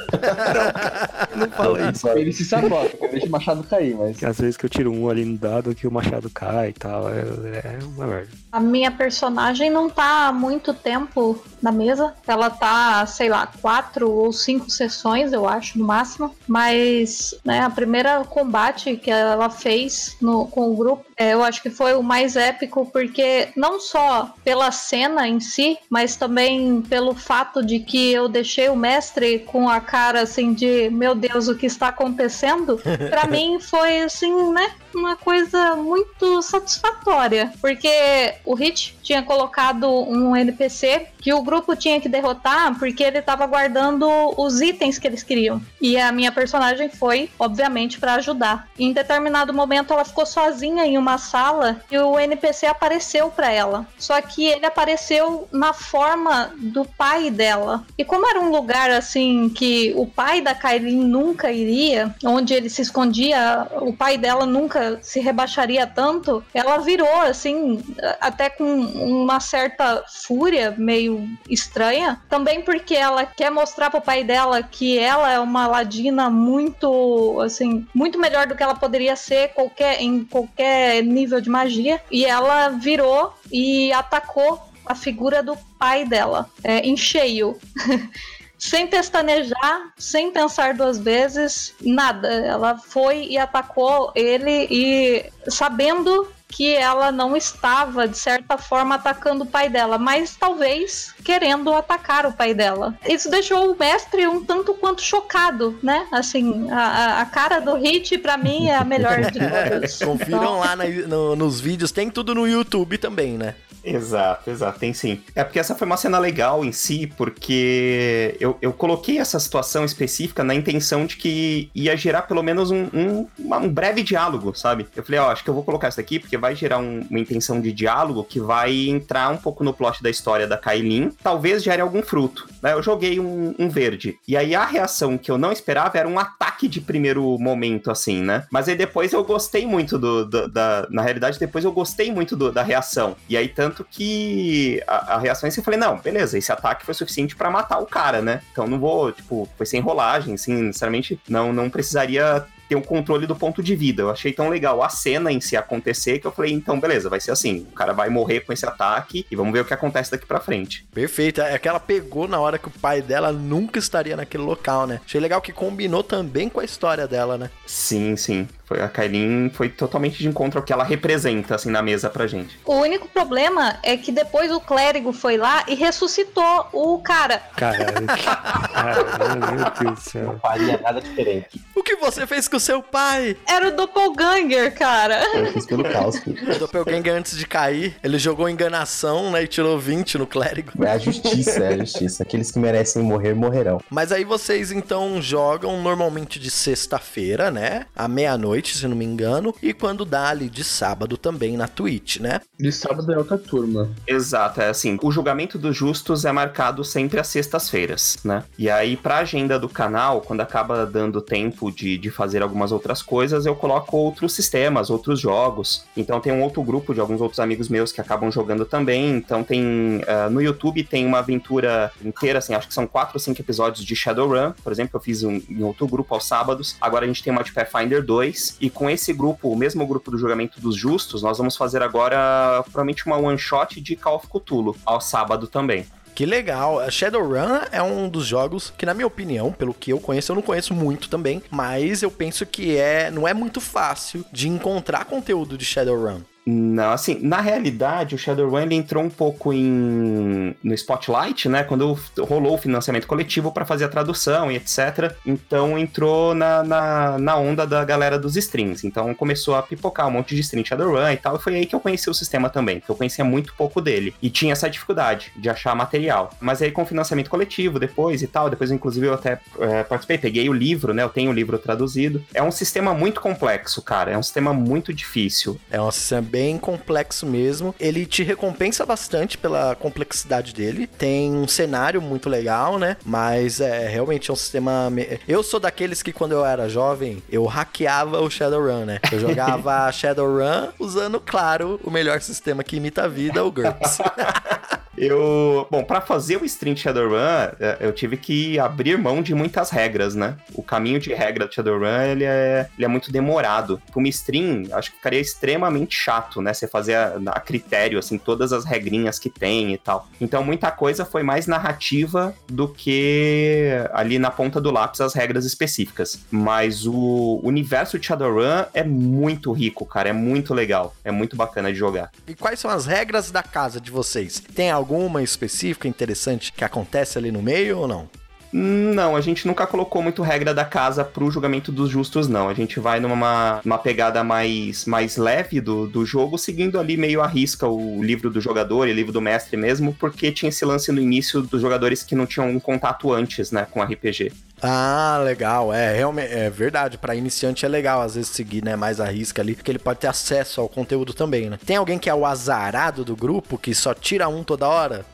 Não fala isso. Ele se sabota, deixa o machado cair, mas. Às vezes que eu tiro um ali no dado que o machado cai e tal. É, é uma merda. A minha personagem não tá há muito tempo na mesa. Ela tá, sei lá, quatro ou cinco sessões, eu acho, no máximo. Mas, né, a primeira combate que ela fez no, com o grupo, é, eu acho que foi o mais épico, porque não só pela cena em si, mas também pelo fato de que eu deixei o mestre com a cara assim de meu Deus, o que está acontecendo? [LAUGHS] Pra mim foi assim, né? Uma coisa muito satisfatória, porque o Hit tinha colocado um NPC que o grupo tinha que derrotar porque ele estava guardando os itens que eles queriam. E a minha personagem foi, obviamente, para ajudar. Em determinado momento ela ficou sozinha em uma sala e o NPC apareceu para ela. Só que ele apareceu na forma do pai dela. E como era um lugar assim que o pai da Kailin nunca iria, onde ele se escondia, o pai dela nunca se rebaixaria tanto, ela virou assim, até com uma certa fúria meio estranha, também porque ela quer mostrar pro pai dela que ela é uma ladina muito, assim, muito melhor do que ela poderia ser qualquer, em qualquer nível de magia, e ela virou e atacou a figura do pai dela, é, em cheio. [LAUGHS] sem pestanejar, sem pensar duas vezes, nada. Ela foi e atacou ele e sabendo que ela não estava, de certa forma, atacando o pai dela, mas talvez querendo atacar o pai dela. Isso deixou o mestre um tanto quanto chocado, né? Assim, a, a cara do Hit, para mim, é a melhor de [LAUGHS] todas. Confiram Então, lá na- no- nos vídeos, tem tudo no YouTube também, né? Exato, exato, tem sim. É porque essa foi uma cena legal em si, porque eu, eu coloquei essa situação específica na intenção de que ia gerar pelo menos um, um, um breve diálogo, sabe? Eu falei, ó, acho que eu vou colocar isso daqui porque vai gerar um- uma intenção de diálogo que vai entrar um pouco no plot da história da Kailin, talvez gere algum fruto. Né? Eu joguei um, um verde. E aí a reação que eu não esperava era um ataque de primeiro momento, assim, né? Mas aí depois eu gostei muito do, do- da. Na realidade, depois eu gostei muito do- da reação. E aí, tanto que a, a reação é assim, eu falei, não, beleza, esse ataque foi suficiente pra matar o cara, né? Então não vou, tipo, foi sem rolagem, assim, sinceramente, não, não precisaria ter um controle do ponto de vida. Eu achei tão legal a cena em si acontecer que eu falei, então beleza, vai ser assim. O cara vai morrer com esse ataque e vamos ver o que acontece daqui pra frente. Perfeito. É que ela pegou na hora que o pai dela nunca estaria naquele local, né? Achei legal que combinou também com a história dela, né? Sim, sim. Foi, a Kailin foi totalmente de encontro ao que ela representa, assim, na mesa pra gente. O único problema é que depois o clérigo foi lá e ressuscitou o cara. Caralho. [LAUGHS] Caralho, meu Deus do céu. Não faria nada diferente. O que você fez com seu pai? Era o Doppelganger, cara. Eu fiz pelo caos. O Doppelganger, antes de cair, ele jogou enganação, né? E tirou 20 no clérigo. É a justiça, é a justiça. Aqueles que merecem morrer, morrerão. Mas aí vocês então jogam normalmente de sexta-feira, né? À meia-noite, se não me engano. E quando dá ali de sábado também na Twitch, né? De sábado é outra turma. Exato, é assim, o julgamento dos justos é marcado sempre às sextas-feiras, né? E aí, pra agenda do canal, quando acaba dando tempo de, de fazer algumas outras coisas, eu coloco outros sistemas, outros jogos. Então tem um outro grupo de alguns outros amigos meus que acabam jogando também. Então tem. ah, no YouTube tem uma aventura inteira, assim, acho que são quatro ou cinco episódios de Shadowrun, por exemplo, que eu fiz um, em outro grupo aos sábados. Agora a gente tem uma de Pathfinder 2. E com esse grupo, o mesmo grupo do julgamento dos justos, nós vamos fazer agora provavelmente uma one shot de Call of Cthulhu ao sábado também. Que legal. Shadowrun é um dos jogos que, na minha opinião, pelo que eu conheço, eu não conheço muito também, mas eu penso que é não é muito fácil de encontrar conteúdo de Shadowrun. Não, assim, na realidade, o Shadowrun ele entrou um pouco em no spotlight, né? Quando rolou o financiamento coletivo para fazer a tradução e etc. Então entrou na, na, na onda da galera dos streams. Então começou a pipocar um monte de de Shadowrun e tal. E foi aí que eu conheci o sistema também, que eu conhecia muito pouco dele. E tinha essa dificuldade de achar material. Mas aí com financiamento coletivo depois e tal, depois inclusive eu até é, participei, peguei o livro, né? Eu tenho o livro traduzido. É um sistema muito complexo, cara. É um sistema muito difícil. É um sistema bem complexo mesmo. Ele te recompensa bastante pela complexidade dele. Tem um cenário muito legal, né? Mas é realmente é um sistema. me- Eu sou daqueles que quando eu era jovem, eu hackeava o Shadowrun, né? Eu jogava [LAUGHS] Shadowrun usando, claro, o melhor sistema que imita a vida, o GURPS. [LAUGHS] Eu, bom, pra fazer o stream de Shadowrun, é, eu tive que abrir mão de muitas regras, né? O caminho de regra do Shadowrun, ele é, ele é muito demorado. Pra uma stream, acho que ficaria extremamente chato, né? Você fazer a, a critério, assim, todas as regrinhas que tem e tal. Então, muita coisa foi mais narrativa do que ali na ponta do lápis as regras específicas. Mas o universo de Shadowrun é muito rico, cara. É muito legal. É muito bacana de jogar. E quais são as regras da casa de vocês? Tem alguma específica interessante que acontece ali no meio ou não? Não, a gente nunca colocou muito regra da casa pro julgamento dos justos, não. A gente vai numa uma pegada mais, mais leve do, do jogo, seguindo ali meio à risca o livro do jogador e o livro do mestre mesmo, porque tinha esse lance no início dos jogadores que não tinham um contato antes, né, com RPG. Ah, legal. É, realmente, é verdade. Pra iniciante é legal, às vezes, seguir, né, mais a risca ali, porque ele pode ter acesso ao conteúdo também, né? Tem alguém que é o azarado do grupo, que só tira um toda hora?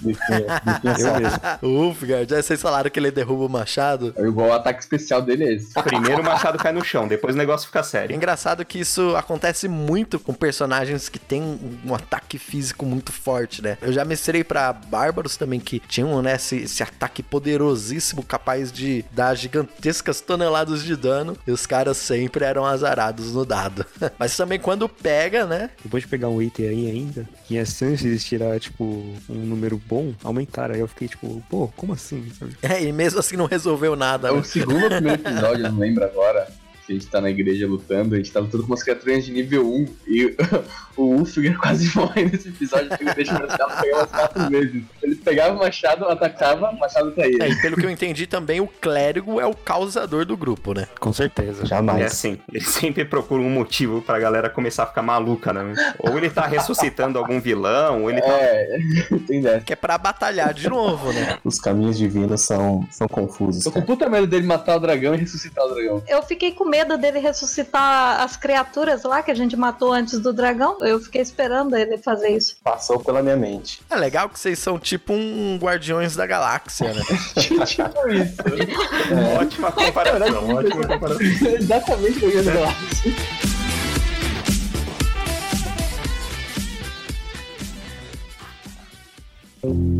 Bifinha [LAUGHS] Eu mesmo. Ufga, já vocês falaram que ele derruba o machado. É igual o ataque especial dele é esse. Primeiro o machado cai no chão, depois o negócio fica É sério. engraçado que isso acontece muito com personagens que têm um ataque físico muito forte, né? Eu já mestrei pra bárbaros também que tinham, né, esse, esse ataque poderosíssimo capaz de dar gigantescas toneladas de dano e os caras sempre eram azarados no dado. [LAUGHS] Mas também quando pega, né? Depois de pegar um item aí ainda, e as chances de tirar, tipo, um número bom aumentaram. Aí eu fiquei, tipo, pô, como assim? sabe? É, e mesmo assim não resolveu nada, É né? o segundo ou primeiro episódio, eu não lembro agora. Que a gente tá na igreja lutando, a gente tá lutando com umas criaturas de nível 1 e [LAUGHS] o Ulfgar quase [LAUGHS] morre nesse episódio porque ele deixa o machado pegar umas quatro vezes. Ele pegava o machado, atacava, o machado caía. É, e pelo que eu entendi também, o clérigo é o causador do grupo, né? Com certeza. É Jamais. assim, ele sempre procura um motivo pra galera começar a ficar maluca, né? Ou ele tá ressuscitando algum vilão, ou ele tá É, [LAUGHS] tem dessa. Que é pra batalhar de novo, né? Os caminhos divinos são, são confusos. Tô com puta medo dele matar o dragão e ressuscitar o dragão. Eu fiquei com medo dele ressuscitar as criaturas lá que a gente matou antes do dragão. Eu fiquei esperando ele fazer isso. Passou pela minha mente. É legal que vocês são tipo um Guardiões da Galáxia, né? [LAUGHS] tipo isso. [LAUGHS] ótima comparação, ótima comparação. Exatamente o que eu ia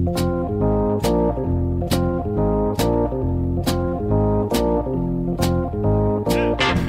[LAUGHS]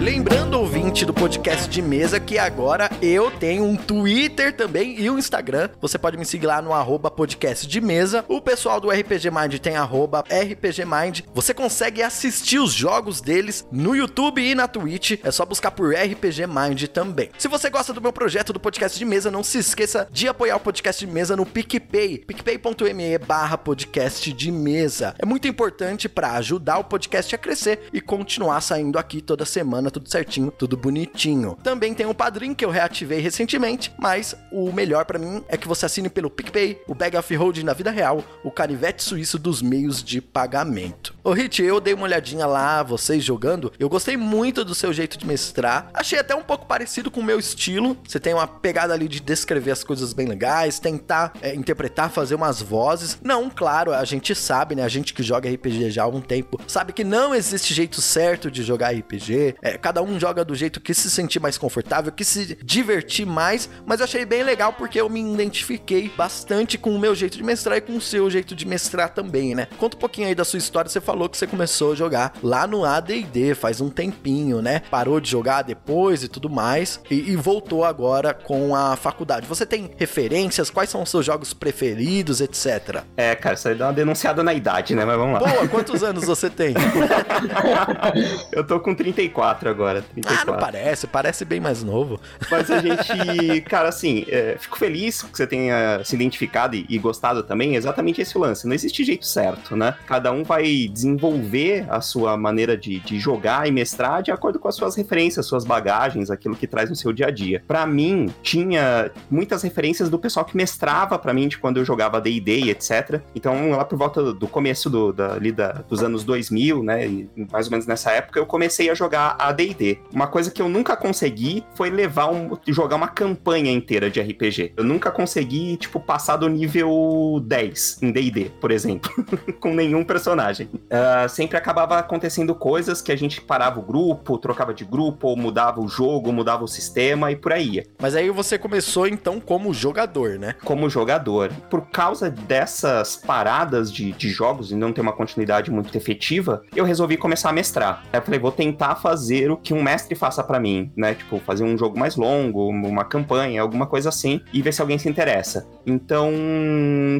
Lembrando, ouvinte do podcast de mesa, que agora eu tenho um Twitter também e um Instagram. Você pode me seguir lá no arroba podcast de mesa. O pessoal do RPG Mind tem arroba RPG Mind. Você consegue assistir os jogos deles no YouTube e na Twitch. É só buscar por RPG Mind também. Se você gosta do meu projeto do podcast de mesa, não se esqueça de apoiar o podcast de mesa no PicPay. picpay.me barra podcast de mesa. É muito importante para ajudar o podcast a crescer e continuar saindo aqui toda semana, tudo certinho, tudo bonitinho. Também tem o Padrim que eu reativei recentemente, mas o melhor pra mim é que você assine pelo PicPay, o Bag of Holding na vida real, o canivete suíço dos meios de pagamento. Ô Hit, eu dei uma olhadinha lá, vocês jogando, eu gostei muito do seu jeito de mestrar, achei até um pouco parecido com o meu estilo, você tem uma pegada ali de descrever as coisas bem legais, tentar é, interpretar, fazer umas vozes. Não, claro, a gente sabe, né, a gente que joga RPG já há algum tempo, sabe que não existe jeito certo de jogar RPG, é, cada um joga do jeito que se sentir mais confortável, que se divertir mais, mas eu achei bem legal porque eu me identifiquei bastante com o meu jeito de mestrar e com o seu jeito de mestrar também, né? Conta um pouquinho aí da sua história, você falou que você começou a jogar lá no AD&D faz um tempinho, né? Parou de jogar depois e tudo mais e, e voltou agora com a faculdade. Você tem referências? Quais são os seus jogos preferidos, etc? É, cara, isso aí dá uma denunciada na idade, né? Mas vamos lá. Boa, quantos anos você tem? [LAUGHS] Eu tô com 34 agora. Ah, 34. não parece, parece bem mais novo. Mas a [LAUGHS] gente, cara, assim, é, fico feliz que você tenha se identificado e, e gostado também. É exatamente esse lance. Não existe jeito certo, né? Cada um vai desenvolver a sua maneira de, de jogar e mestrar de acordo com as suas referências, suas bagagens, aquilo que traz no seu dia a dia. Pra mim, tinha muitas referências do pessoal que mestrava pra mim de quando eu jogava D&D etc. Então, lá por volta do começo do, da, ali da- dos anos 2000, né? Mais ou menos nessa época, eu comecei a jogar a D&D. Uma coisa que eu nunca consegui foi levar um, jogar uma campanha inteira de RPG. Eu nunca consegui, tipo, passar do nível 10 em D&D, por exemplo, [LAUGHS] com nenhum personagem. Uh, sempre acabava acontecendo coisas que a gente parava o grupo, trocava de grupo, ou mudava o jogo, mudava o sistema e por aí. Mas aí você começou então como jogador, né? Como jogador. Por causa dessas paradas de, de jogos e não ter uma continuidade muito efetiva, eu resolvi começar a mestrar. Eu falei, vou tentar fazer o que um mestre faça para mim, né? Tipo, fazer um jogo mais longo, uma campanha, alguma coisa assim, e ver se alguém se interessa. Então,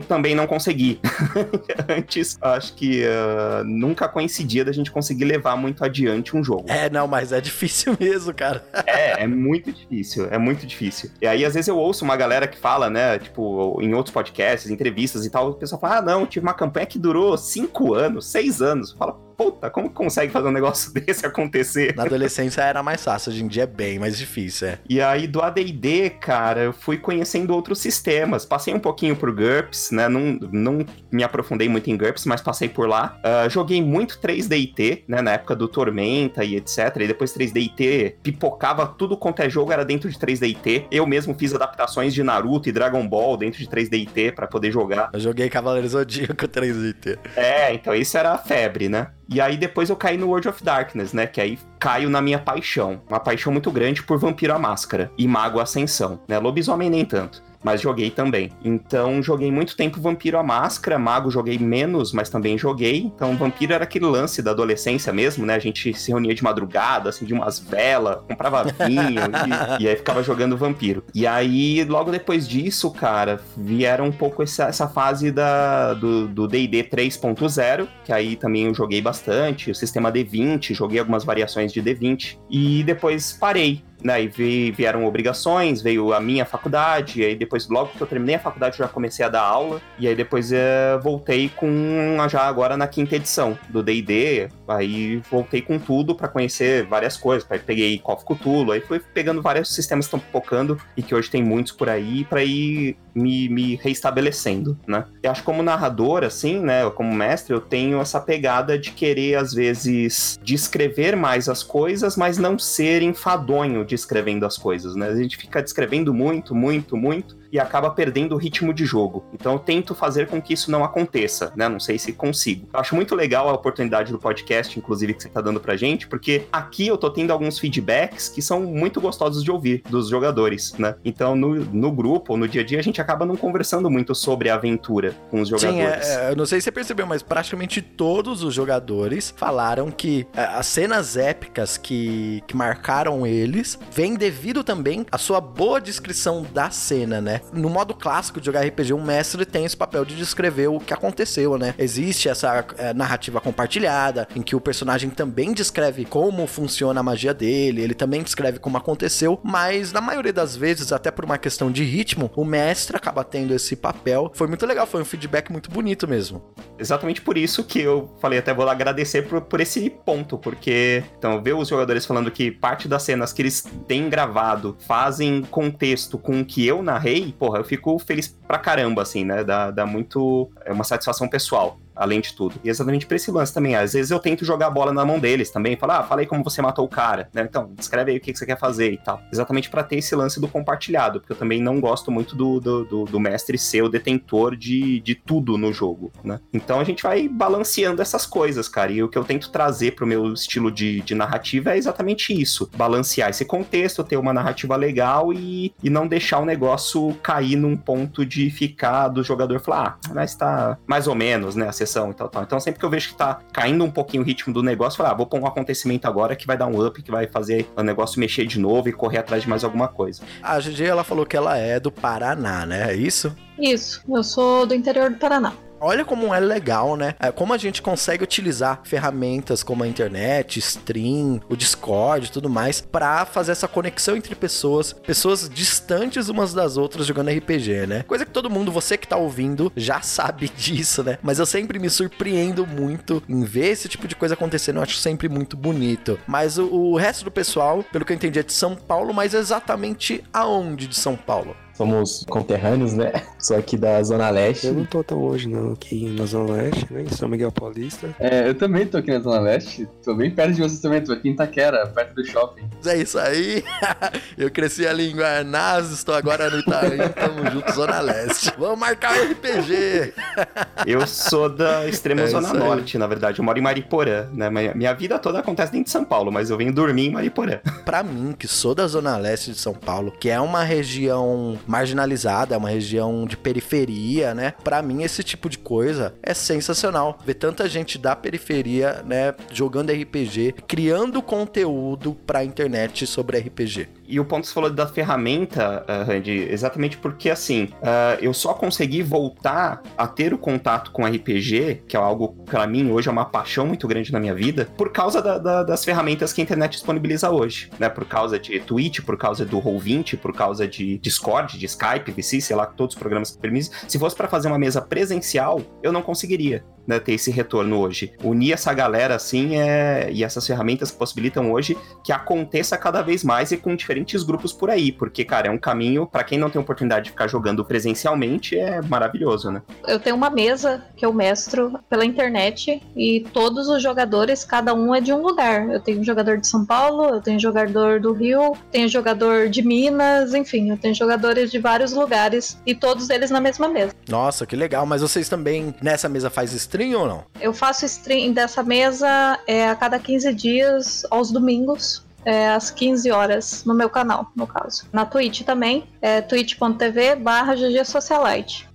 também não consegui. [LAUGHS] Antes, acho que uh, nunca coincidia da gente conseguir levar muito adiante um jogo. É, não, mas é difícil [LAUGHS] mesmo, cara. é, é muito difícil, é muito difícil. E aí, às vezes, eu ouço uma galera que fala, né, tipo, em outros podcasts, entrevistas e tal, o pessoal fala, ah, não, tive uma campanha que durou cinco anos, seis anos. Fala, puta, como consegue fazer um negócio [LAUGHS] desse acontecer? Na adolescência era mais fácil, hoje em dia é bem mais difícil, é. E aí do AD&D, cara, eu fui conhecendo outros sistemas. Passei um pouquinho por GURPS, né? Não, não me aprofundei muito em GURPS, mas passei por lá. Uh, joguei muito 3D&T, né? Na época do Tormenta e etc. E depois 3D&T pipocava tudo quanto é jogo, era dentro de 3D&T. Eu mesmo fiz adaptações de Naruto e Dragon Ball dentro de 3D&T para poder jogar. Eu joguei Cavaleiros Zodíaco [LAUGHS] 3D&T. É, então isso era a febre, né? E aí depois eu caí no World of Darkness, né? Que aí caio na minha paixão. Uma paixão muito grande por Vampiro à Máscara e Mago Ascensão, né? Lobisomem nem tanto mas joguei também. Então, joguei muito tempo Vampiro à Máscara, Mago joguei menos, mas também joguei. Então, Vampiro era aquele lance da adolescência mesmo, né? A gente se reunia de madrugada, assim, de umas velas, comprava vinho [LAUGHS] e, e, aí ficava jogando Vampiro. E aí, logo depois disso, cara, vieram um pouco essa, essa fase da, do D&D 3.0, que aí também eu joguei bastante, o sistema D20, joguei algumas variações de D20, e depois parei né, e vieram obrigações, veio a minha faculdade, e aí depois, logo que eu terminei a faculdade, eu já comecei a dar aula, e aí depois é, voltei com, já agora na quinta edição do D&D, aí voltei com tudo para conhecer várias coisas, aí peguei Coffee Cthulhu, aí fui pegando vários sistemas que estão focando, e que hoje tem muitos por aí, para ir me, me reestabelecendo, né. Eu acho que como narrador, assim, né, como mestre, eu tenho essa pegada de querer, às vezes, descrever mais as coisas, mas não ser enfadonho descrevendo as coisas, né? A gente fica descrevendo muito, muito, muito, e acaba perdendo o ritmo de jogo. Então eu tento fazer com que isso não aconteça, né? Não sei se consigo. Eu acho muito legal a oportunidade do podcast, inclusive, que você tá dando pra gente, porque aqui eu tô tendo alguns feedbacks que são muito gostosos de ouvir dos jogadores, né? Então no, no grupo, no dia a dia, a gente acaba não conversando muito sobre a aventura com os jogadores. Sim, é, é, eu não sei se você percebeu, mas praticamente todos os jogadores falaram que é, as cenas épicas que, que marcaram eles vêm devido também à sua boa descrição da cena, né? No modo clássico de jogar RPG, um mestre tem esse papel de descrever o que aconteceu, né? Existe essa é, narrativa compartilhada, em que o personagem também descreve como funciona a magia dele, ele também descreve como aconteceu, mas na maioria das vezes, até por uma questão de ritmo, o mestre acaba tendo esse papel. Foi muito legal, foi um feedback muito bonito mesmo. Exatamente por isso que eu falei, até vou lá agradecer por, por esse ponto, porque então ver os jogadores falando que parte das cenas que eles têm gravado fazem contexto com o que eu narrei, porra, eu fico feliz pra caramba, assim, né? Dá, dá muito. É uma satisfação pessoal além de tudo. E exatamente pra esse lance também. Às vezes eu tento jogar a bola na mão deles também, falar, ah, falei como você matou o cara, né? Então, descreve aí o que, você quer fazer e tal. Exatamente para ter esse lance do compartilhado, porque eu também não gosto muito do, do, do, do, mestre ser o detentor de, de tudo no jogo, né? Então a gente vai balanceando essas coisas, cara. E o que eu tento trazer pro meu estilo de, de narrativa é exatamente isso: balancear esse contexto, ter uma narrativa legal e, e não deixar o negócio cair num ponto de ficar do jogador falar, ah, mas tá mais ou menos, né? E tal, tal. Então sempre que eu vejo que tá caindo um pouquinho o ritmo do negócio, eu falo, ah, vou pôr um acontecimento agora que vai dar um up, que vai fazer o negócio mexer de novo e correr atrás de mais alguma coisa. A GG, ela falou que ela é do Paraná, né? É isso? Isso, eu sou do interior do Paraná. Olha como é legal, né? É, como a gente consegue utilizar ferramentas como a internet, stream, o Discord e tudo mais, para fazer essa conexão entre pessoas, pessoas distantes umas das outras jogando RPG, né? Coisa que todo mundo, você que tá ouvindo, já [LAUGHS] sabe disso, né? Mas eu sempre me surpreendo muito em ver esse tipo de coisa acontecendo, eu acho sempre muito bonito. Mas o, o resto do pessoal, pelo que eu entendi, é de São Paulo, mas exatamente aonde de São Paulo? Somos conterrâneos, né? [LAUGHS] Sou aqui da Zona Leste. Eu não tô tão longe não, aqui na Zona Leste, né? Em São Miguel Paulista. É, eu também tô aqui na Zona Leste. Tô bem perto de vocês também, tô aqui em Itaquera, perto do shopping. É isso aí. [LAUGHS] Eu cresci ali em Guarnaz, estou agora no Itaim, tamo junto, Zona Leste. Vamos marcar o RPG. Eu sou da extrema É Zona. Norte, na verdade. Eu moro em Mariporã, né? Minha minha vida toda acontece dentro de São Paulo, mas eu venho dormir em Mariporã. Pra mim, que sou da Zona Leste de São Paulo, que é uma região marginalizada, é uma região de periferia, né? Pra mim, esse tipo de coisa é sensacional. Ver tanta gente da periferia, né, jogando RPG, criando conteúdo pra internet sobre RPG. E o ponto que você falou da ferramenta, uh, Randy, exatamente porque assim, uh, eu só consegui voltar a ter o contato com RPG, que é algo que pra mim hoje é uma paixão muito grande na minha vida, por causa da- da- das ferramentas que a internet disponibiliza hoje, né? Por causa de Twitch, por causa do Roll20, por causa de Discord, de Skype, VC, sei lá, todos os programas que permitem. Se fosse pra fazer uma mesa presencial, eu não conseguiria. Né, ter esse retorno hoje. Unir essa galera assim é... e essas ferramentas que possibilitam hoje que aconteça cada vez mais e com diferentes grupos por aí, porque, cara, é um caminho, pra quem não tem oportunidade de ficar jogando presencialmente, é maravilhoso, né? Eu tenho uma mesa que eu mestro pela internet e todos os jogadores, cada um é de um lugar. Eu tenho um jogador de São Paulo, eu tenho um jogador do Rio, tenho um jogador de Minas, enfim, eu tenho jogadores de vários lugares e todos eles na mesma mesa. Nossa, que legal. Mas vocês também nessa mesa faz stream ou não? Eu faço stream dessa mesa é, a cada 15 dias, aos domingos. É, às 15 horas no meu canal, no caso. Na Twitch também, é twitch.tv barra.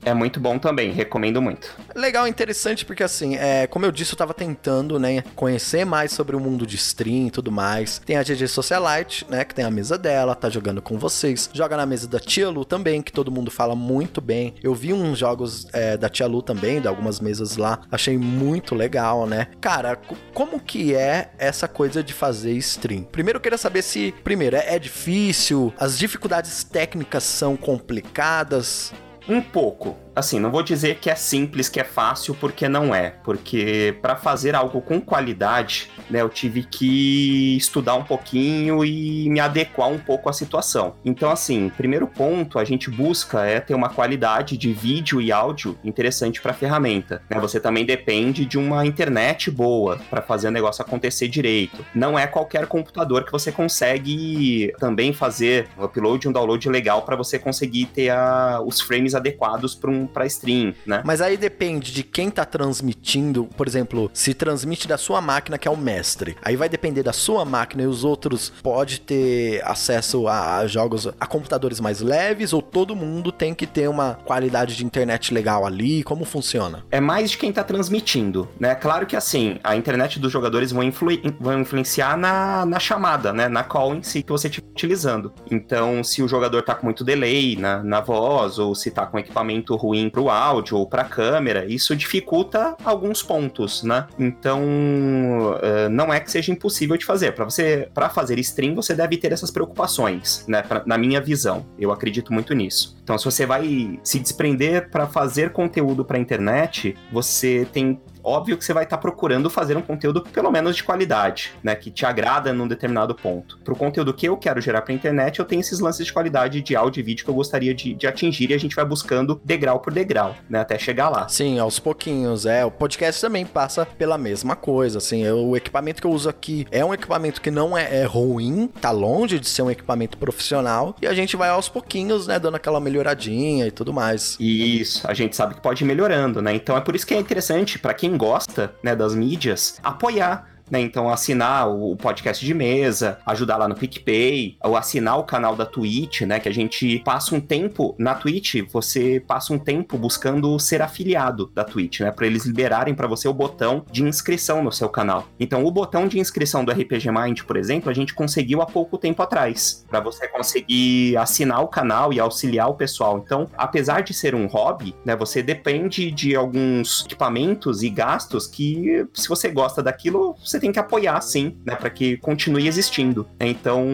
É muito bom também, recomendo muito. Legal, interessante, porque assim, é, como eu disse, eu tava tentando, né, conhecer mais sobre o mundo de stream e tudo mais. Tem a GG Socialite, né, que tem a mesa dela, tá jogando com vocês. Joga na mesa da Tia Lu também, que todo mundo fala muito bem. Eu vi uns jogos é, da Tia Lu também, de algumas mesas lá. Achei muito legal, né? Cara, co- como que é essa coisa de fazer stream? Primeiro eu queria saber se, primeiro, é, é difícil, as dificuldades técnicas são complicadas. Um pouco. Assim, não vou dizer que é simples, que é fácil, porque não é. Porque para fazer algo com qualidade, né, eu tive que estudar um pouquinho e me adequar um pouco à situação. Então, assim, primeiro ponto, a gente busca é ter uma qualidade de vídeo e áudio interessante para a ferramenta. né? Você também depende de uma internet boa para fazer o negócio acontecer direito. Não é qualquer computador que você consegue também fazer um upload um download legal para você conseguir ter a- os frames adequados para um, pra stream, né? Mas aí depende de quem tá transmitindo. Por exemplo, se transmite da sua máquina, que é o mestre. Aí vai depender da sua máquina e os outros pode ter acesso a, a jogos, a computadores mais leves, ou todo mundo tem que ter uma qualidade de internet legal ali? Como funciona? É mais de quem tá transmitindo, né? Claro que assim, a internet dos jogadores vão, influ- vão influenciar na, na chamada, né? Na call em si que você estiver utilizando. Então, se o jogador tá com muito delay na, na voz, ou se tá com equipamento ruim pro áudio ou pra câmera, isso dificulta alguns pontos, né? Então, eh, não é que seja impossível de fazer. Para você, para fazer stream, você deve ter essas preocupações, né? Pra- na minha visão, eu acredito muito nisso. Então, se você vai se desprender para fazer conteúdo para internet, você tem óbvio que você vai estar procurando fazer um conteúdo pelo menos de qualidade, né, que te agrada num determinado ponto. Pro conteúdo que eu quero gerar para internet, eu tenho esses lances de qualidade de áudio e vídeo que eu gostaria de, de atingir e a gente vai buscando degrau por degrau, né, até chegar lá. Sim, aos pouquinhos. É, o podcast também passa pela mesma coisa. Assim, eu- o equipamento que eu uso aqui é um equipamento que não é, é ruim, tá longe de ser um equipamento profissional. E a gente vai aos pouquinhos, né, dando aquela melhoradinha e tudo mais. Isso, a gente sabe que pode ir melhorando, né? Então é por isso que é interessante para quem gosta, né, das mídias, apoiar né? Então, assinar o podcast de mesa, ajudar lá no PicPay, ou assinar o canal da Twitch, né? Que a gente passa um tempo na Twitch, você passa um tempo buscando ser afiliado da Twitch, né? Para eles liberarem para você o botão de inscrição no seu canal. Então, o botão de inscrição do RPG Mind, por exemplo, a gente conseguiu há pouco tempo atrás, para você conseguir assinar o canal e auxiliar o pessoal. Então, apesar de ser um hobby, né? Você depende de alguns equipamentos e gastos que, se você gosta daquilo, você você tem que apoiar sim, né, para que continue existindo. Então,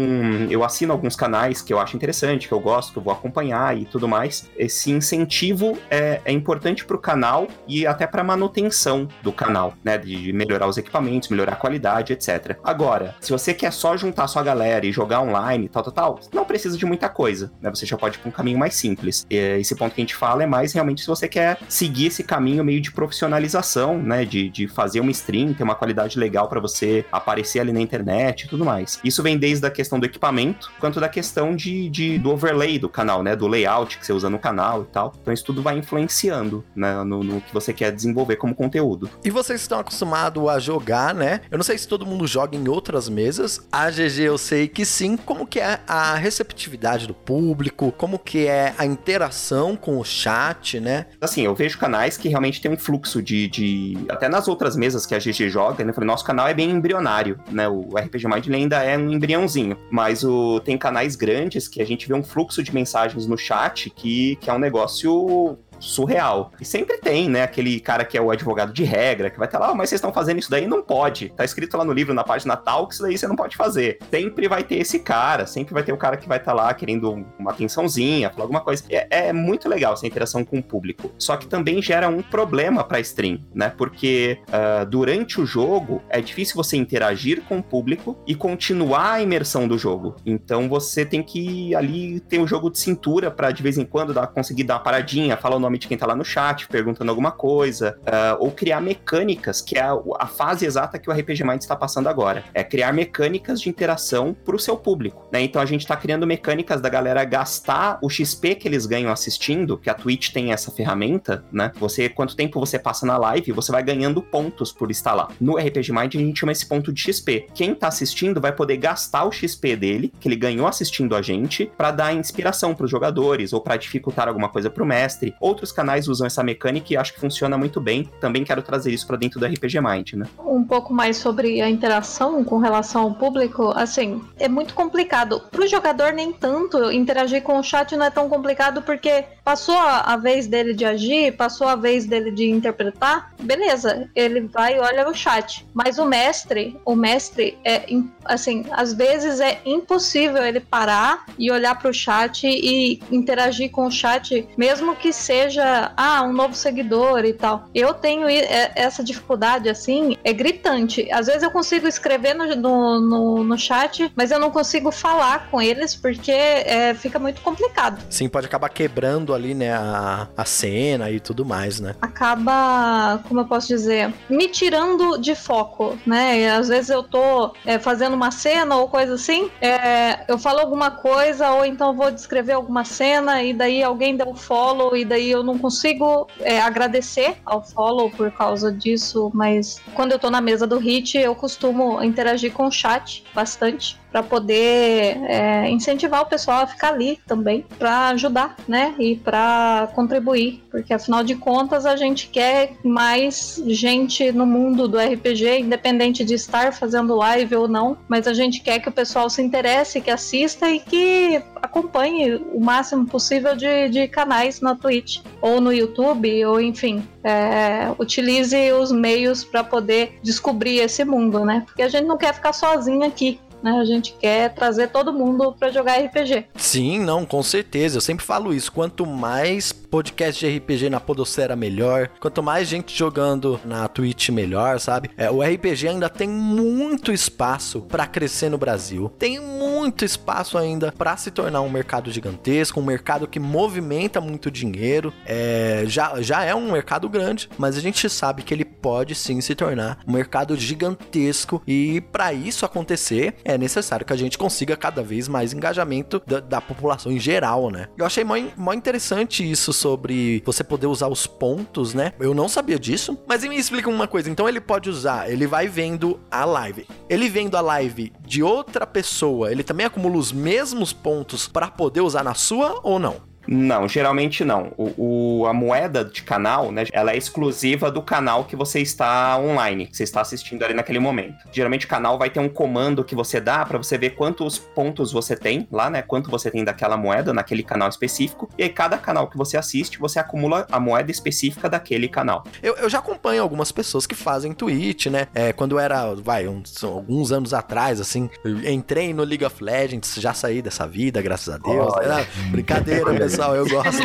eu assino alguns canais que eu acho interessante, que eu gosto, que eu vou acompanhar e tudo mais. Esse incentivo é, é importante para o canal e até para manutenção do canal, né, de melhorar os equipamentos, melhorar a qualidade, etc. Agora, se você quer só juntar sua galera e jogar online, tal, tal, tal, não precisa de muita coisa, né? Você já pode ir para um caminho mais simples. Esse ponto que a gente fala é mais realmente se você quer seguir esse caminho meio de profissionalização, né, de, de fazer uma stream, ter uma qualidade legal para você aparecer ali na internet e tudo mais. Isso vem desde a questão do equipamento, quanto da questão de, de do overlay do canal, né, do layout que você usa no canal e tal. Então isso tudo vai influenciando né, no, no que você quer desenvolver como conteúdo. E vocês estão acostumados a jogar, né? Eu não sei se todo mundo joga em outras mesas. A GG eu sei que sim. Como que é a receptividade do público? Como que é a interação com o chat, né? Assim, eu vejo canais que realmente tem um fluxo de, de... até nas outras mesas que a GG joga, né? Eu falei, nosso canal é bem embrionário, né? O RPG Mind ainda é um embriãozinho, mas o tem canais grandes que a gente vê um fluxo de mensagens no chat que, que é um negócio surreal. E sempre tem, né, aquele cara que é o advogado de regra, que vai estar lá, oh, mas vocês estão fazendo isso daí? Não pode. Tá escrito lá no livro, na página tal, que isso daí você não pode fazer. Sempre vai ter esse cara, sempre vai ter o cara que vai estar lá querendo uma atençãozinha, falar alguma coisa. É, é, muito legal essa interação com o público. Só que também gera um problema pra stream, né, porque uh, durante o jogo é difícil você interagir com o público e continuar a imersão do jogo. Então você tem que ali ter um jogo de cintura para de vez em quando dar, conseguir dar uma paradinha, falar o nome de quem tá lá no chat, perguntando alguma coisa, uh, ou criar mecânicas, que é a, a, fase exata que o RPG Mind está passando agora. É criar mecânicas de interação pro seu público, né? Então a gente tá criando mecânicas da galera gastar o XP que eles ganham assistindo, que a Twitch tem essa ferramenta, né? Você, quanto tempo você passa na live, você vai ganhando pontos por estar lá. No RPG Mind a gente chama esse ponto de XP. Quem tá assistindo vai poder gastar o XP dele, que ele ganhou assistindo a gente, para dar inspiração pros jogadores, ou para dificultar alguma coisa pro mestre. Outros outros canais usam essa mecânica e acho que funciona muito bem. Também quero trazer isso para dentro do RPG Mind, né? Um pouco mais sobre a interação com relação ao público, assim, é muito complicado. Pro jogador, nem tanto. Interagir com o chat não é tão complicado porque passou a vez dele de agir, passou a vez dele de interpretar, beleza, ele vai e olha o chat. Mas o mestre, o mestre é assim, às vezes é impossível ele parar e olhar para o chat e interagir com o chat, mesmo que seja ah, um novo seguidor e tal. Eu tenho essa dificuldade, assim, é gritante. Às vezes eu consigo escrever no, no, no, no chat, mas eu não consigo falar com eles porque é, fica muito complicado. Sim, pode acabar quebrando ali, né, a, a cena e tudo mais, né? Acaba, como eu posso dizer, me tirando de foco, né? E às vezes eu tô é, fazendo uma cena ou coisa assim, é, eu falo alguma coisa ou então vou descrever alguma cena e daí alguém dá um follow e daí eu não consigo é, agradecer ao follow por causa disso, mas quando eu tô na mesa do Hit, eu costumo interagir com o chat bastante para poder é, incentivar o pessoal a ficar ali também, para ajudar, né? E para contribuir, porque afinal de contas a gente quer mais gente no mundo do RPG, independente de estar fazendo live ou não, mas a gente quer que o pessoal se interesse, que assista e que acompanhe o máximo possível de, de canais na Twitch ou no YouTube, ou enfim, é, utilize os meios para poder descobrir esse mundo, né? Porque a gente não quer ficar sozinho aqui né? A gente quer trazer todo mundo para jogar RPG. Sim, não, com certeza. Eu sempre falo isso. Quanto mais podcast de RPG na Podosfera, melhor. Quanto mais gente jogando na Twitch, melhor, sabe? É, o RPG ainda tem muito espaço para crescer no Brasil. Tem muito espaço ainda para se tornar um mercado gigantesco, um mercado que movimenta muito dinheiro. É, já, já é um mercado grande, mas a gente sabe que ele pode sim se tornar um mercado gigantesco. E para isso acontecer, é necessário que a gente consiga cada vez mais engajamento da, da população em geral, né? Eu achei mó, mó interessante isso sobre você poder usar os pontos, né? Eu não sabia disso, mas me explica uma coisa. Então ele pode usar, ele vai vendo a live. Ele vendo a live de outra pessoa, ele também acumula os mesmos pontos para poder usar na sua ou não? Não, geralmente não. O, o- a moeda de canal, né, ela é exclusiva do canal que você está online, que você está assistindo ali naquele momento. Geralmente o canal vai ter um comando que você dá para você ver quantos pontos você tem lá, né, quanto você tem daquela moeda naquele canal específico. E aí cada canal que você assiste, você acumula a moeda específica daquele canal. Eu, eu já acompanho algumas pessoas que fazem Twitch, né? É, quando era, vai, uns, alguns anos atrás, assim, entrei no League of Legends, já saí dessa vida, graças a Deus. Não, brincadeira, [LAUGHS] pessoal, eu gosto.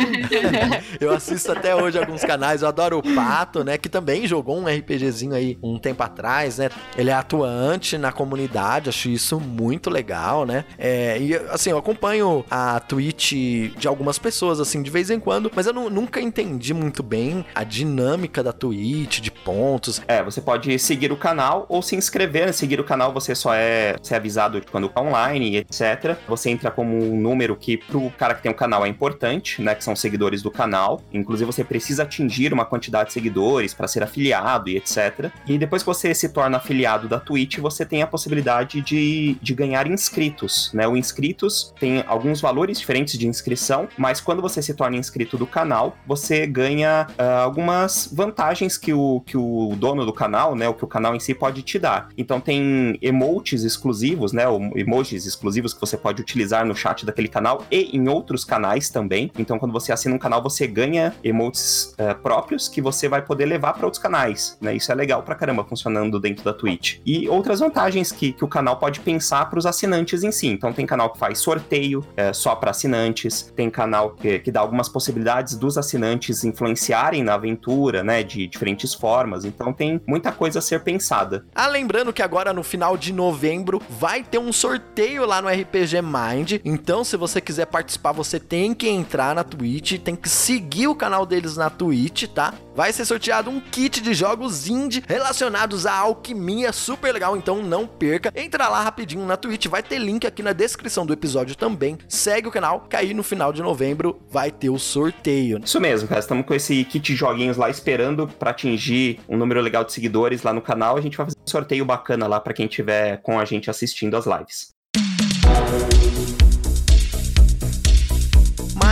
[LAUGHS] eu assisto até hoje alguns canais, eu adoro o Pato, né? Que também jogou um RPGzinho aí um tempo atrás, né? Ele é atuante na comunidade, acho isso muito legal, né? É, e assim, eu acompanho a Twitch de algumas pessoas, assim, de vez em quando, mas eu nu- nunca entendi muito bem a dinâmica da Twitch, de pontos. É, você pode seguir o canal ou se inscrever. né? Seguir o canal você só é, você é avisado quando tá online etc. Você entra como um número que pro cara que tem um canal é importante, né? Que são seguidores do canal. Inclusive você precisa atingir uma quantidade de seguidores para ser afiliado e etc. E depois que você se torna afiliado da Twitch, você tem a possibilidade de, de ganhar inscritos, né? O inscritos tem alguns valores diferentes de inscrição, mas quando você se torna inscrito do canal, você ganha ah, algumas vantagens que o, que o dono do canal, né, o que o canal em si pode te dar. Então tem emotes exclusivos, né, emojis exclusivos que você pode utilizar no chat daquele canal e em outros canais também. Então quando você assina um canal, você ganha emotes eh, próprios que você vai poder levar para outros canais, né? Isso é legal pra caramba funcionando dentro da Twitch. E outras vantagens que, que o canal pode pensar para os assinantes em si. Então tem canal que faz sorteio eh, só para assinantes, tem canal que, que dá algumas possibilidades dos assinantes influenciarem na aventura, né, de diferentes formas. Então tem muita coisa a ser pensada. Ah, lembrando que agora no final de novembro vai ter um sorteio lá no RPG Mind. Então, se você quiser participar, você tem que entrar na Twitch, tem que seguir o canal deles na Twitch, tá? Vai ser sorteado um kit de jogos indie relacionados à alquimia, super legal, então não perca. Entra lá rapidinho na Twitch, vai ter link aqui na descrição do episódio também. Segue o canal, que aí no final de novembro vai ter o sorteio. Isso mesmo, cara. Estamos com esse kit de joguinhos lá esperando para atingir um número legal de seguidores lá no canal. A gente vai fazer um sorteio bacana lá para quem tiver com a gente assistindo as lives.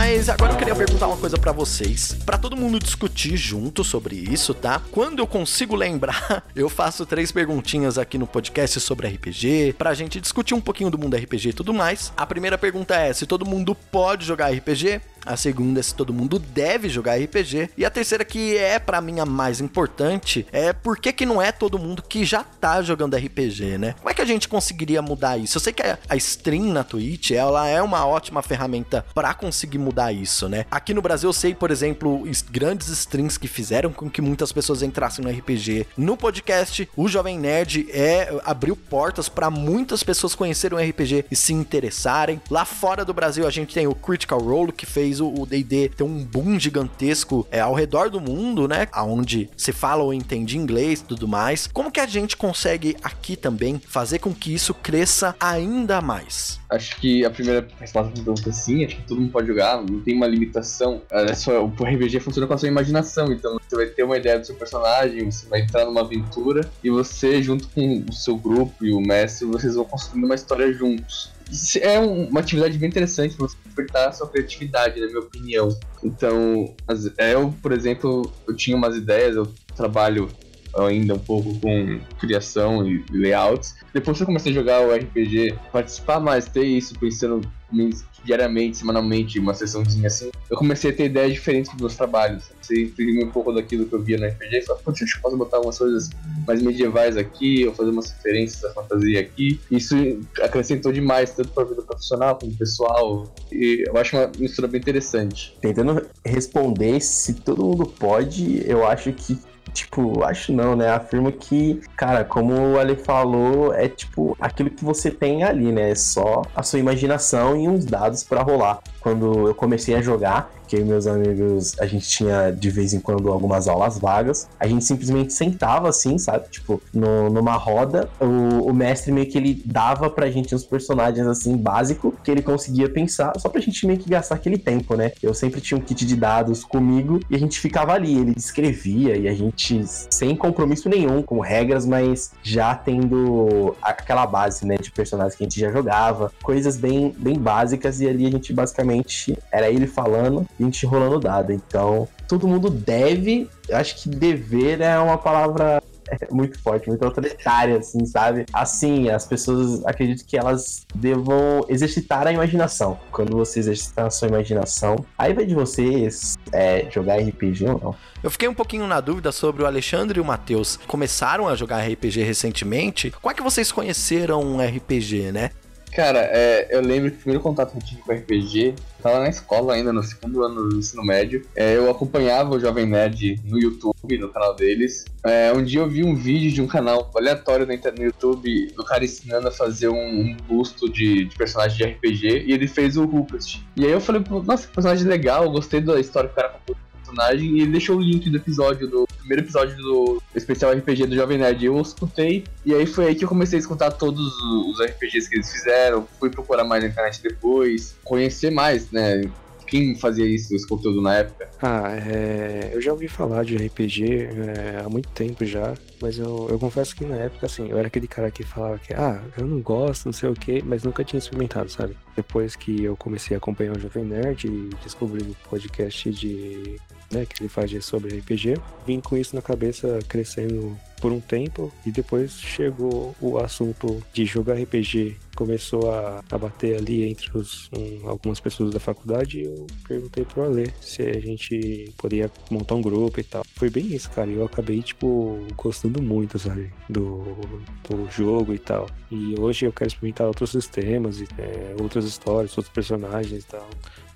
Mas agora eu queria perguntar uma coisa pra vocês, Pra todo mundo discutir junto sobre isso, tá? Quando eu consigo lembrar, [LAUGHS] eu faço três perguntinhas aqui no podcast sobre RPG, pra gente discutir um pouquinho do mundo RPG e tudo mais. A primeira pergunta é se todo mundo pode jogar RPG. A segunda é se todo mundo deve jogar RPG. E a terceira, que é pra mim a mais importante, é por que, que não é todo mundo que já tá jogando RPG, né? Como é que a gente conseguiria mudar isso? Eu sei que a stream na Twitch, ela é uma ótima ferramenta pra conseguir mudar isso, né? Aqui no Brasil eu sei, por exemplo, es- grandes streams que fizeram com que muitas pessoas entrassem no RPG. No podcast, o Jovem Nerd é abriu portas pra muitas pessoas conhecerem o RPG e se interessarem. Lá fora do Brasil a gente tem o Critical Role que fez o o D&D ter um boom gigantesco é, ao redor do mundo, né? Aonde se fala ou entende inglês, tudo mais. Como que a gente consegue aqui também fazer com que isso cresça ainda mais? Acho que a primeira resposta pra pergunta é sim, acho que todo mundo pode jogar, não tem uma limitação. É só, o RPG funciona com a sua imaginação, então você vai ter uma ideia do seu personagem, você vai entrar numa aventura e você, junto com o seu grupo e o mestre, vocês vão construindo uma história juntos. É um- uma atividade bem interessante pra você despertar a sua criatividade, na minha opinião. Então, as- eu, por exemplo, eu tinha umas ideias, eu trabalho ainda um pouco com criação e layouts. Depois que eu comecei a jogar o RPG, participar mais, ter isso, pensando diariamente, semanalmente, uma sessãozinha assim, eu comecei a ter ideias diferentes dos meus trabalhos. Você imprimir um pouco daquilo que eu via no RPG e acho que eu posso botar algumas coisas mais medievais aqui, ou fazer umas referências da fantasia aqui. Isso acrescentou demais, tanto para a vida profissional como pessoal. E eu acho uma mistura bem interessante. Tentando responder se todo mundo pode, eu acho que. Tipo, acho não, né? Afirmo que, cara, como o Ale falou, é tipo aquilo que você tem ali, né? É só a sua imaginação e uns dados pra rolar. Quando eu comecei a jogar, que eu meus amigos, a gente tinha de vez em quando algumas aulas vagas. A gente simplesmente sentava assim, sabe? Tipo, no, numa roda, o, o mestre meio que ele dava pra gente uns personagens assim, básico, que ele conseguia pensar, só pra gente meio que gastar aquele tempo, né? Eu sempre tinha um kit de dados comigo e a gente ficava ali, ele escrevia e a gente, sem compromisso nenhum, com regras, mas já tendo aquela base, né, de personagens que a gente já jogava, coisas bem, bem básicas, e ali a gente basicamente era ele falando a gente rolando dado. Então, todo mundo deve, acho que dever é uma palavra é muito forte, muito autoritária, assim, sabe? Assim, as pessoas acredito que elas devam exercitar a imaginação. Quando você exercitar a sua imaginação, aí vai de vocês é, jogar RPG ou não. Eu fiquei um pouquinho na dúvida sobre o Alexandre e o Matheus. Começaram a jogar RPG recentemente. Como é que vocês conheceram um RPG, né? Cara, é, eu lembro que o primeiro contato que eu tive com RPG, tava na escola ainda, no segundo ano do ensino médio. É, eu acompanhava o Jovem Nerd no YouTube, no canal deles. É, um dia eu vi um vídeo de um canal aleatório no YouTube do cara ensinando a fazer um, um busto de, de, personagem de RPG e ele fez o Rupert. E aí eu falei, nossa, que personagem legal, gostei da história que o cara contou personagem e ele deixou o link do episódio, do primeiro episódio do especial RPG do Jovem Nerd. Eu escutei e aí foi aí que eu comecei a escutar todos os RPGs que eles fizeram, fui procurar mais na internet depois, conhecer mais, né? Quem fazia isso, esse conteúdo na época? Ah, é... eu já ouvi falar de RPG é, há muito tempo já, mas eu, eu confesso que na época, assim, eu era aquele cara que falava que, ah, eu não gosto, não sei o que, mas nunca tinha experimentado, sabe? Depois que eu comecei a acompanhar o Jovem Nerd e descobri o podcast de né, que ele faz sobre RPG. Vim com isso na cabeça crescendo por um tempo e depois chegou o assunto de jogar RPG começou a, a bater ali entre os, um, algumas pessoas da faculdade e eu perguntei pro Ale se a gente poderia montar um grupo e tal. Foi bem isso, cara. Eu acabei, tipo, gostando muito, sabe? Do, do jogo e tal. E hoje eu quero experimentar outros sistemas, e, é, outras histórias, outros personagens e tal.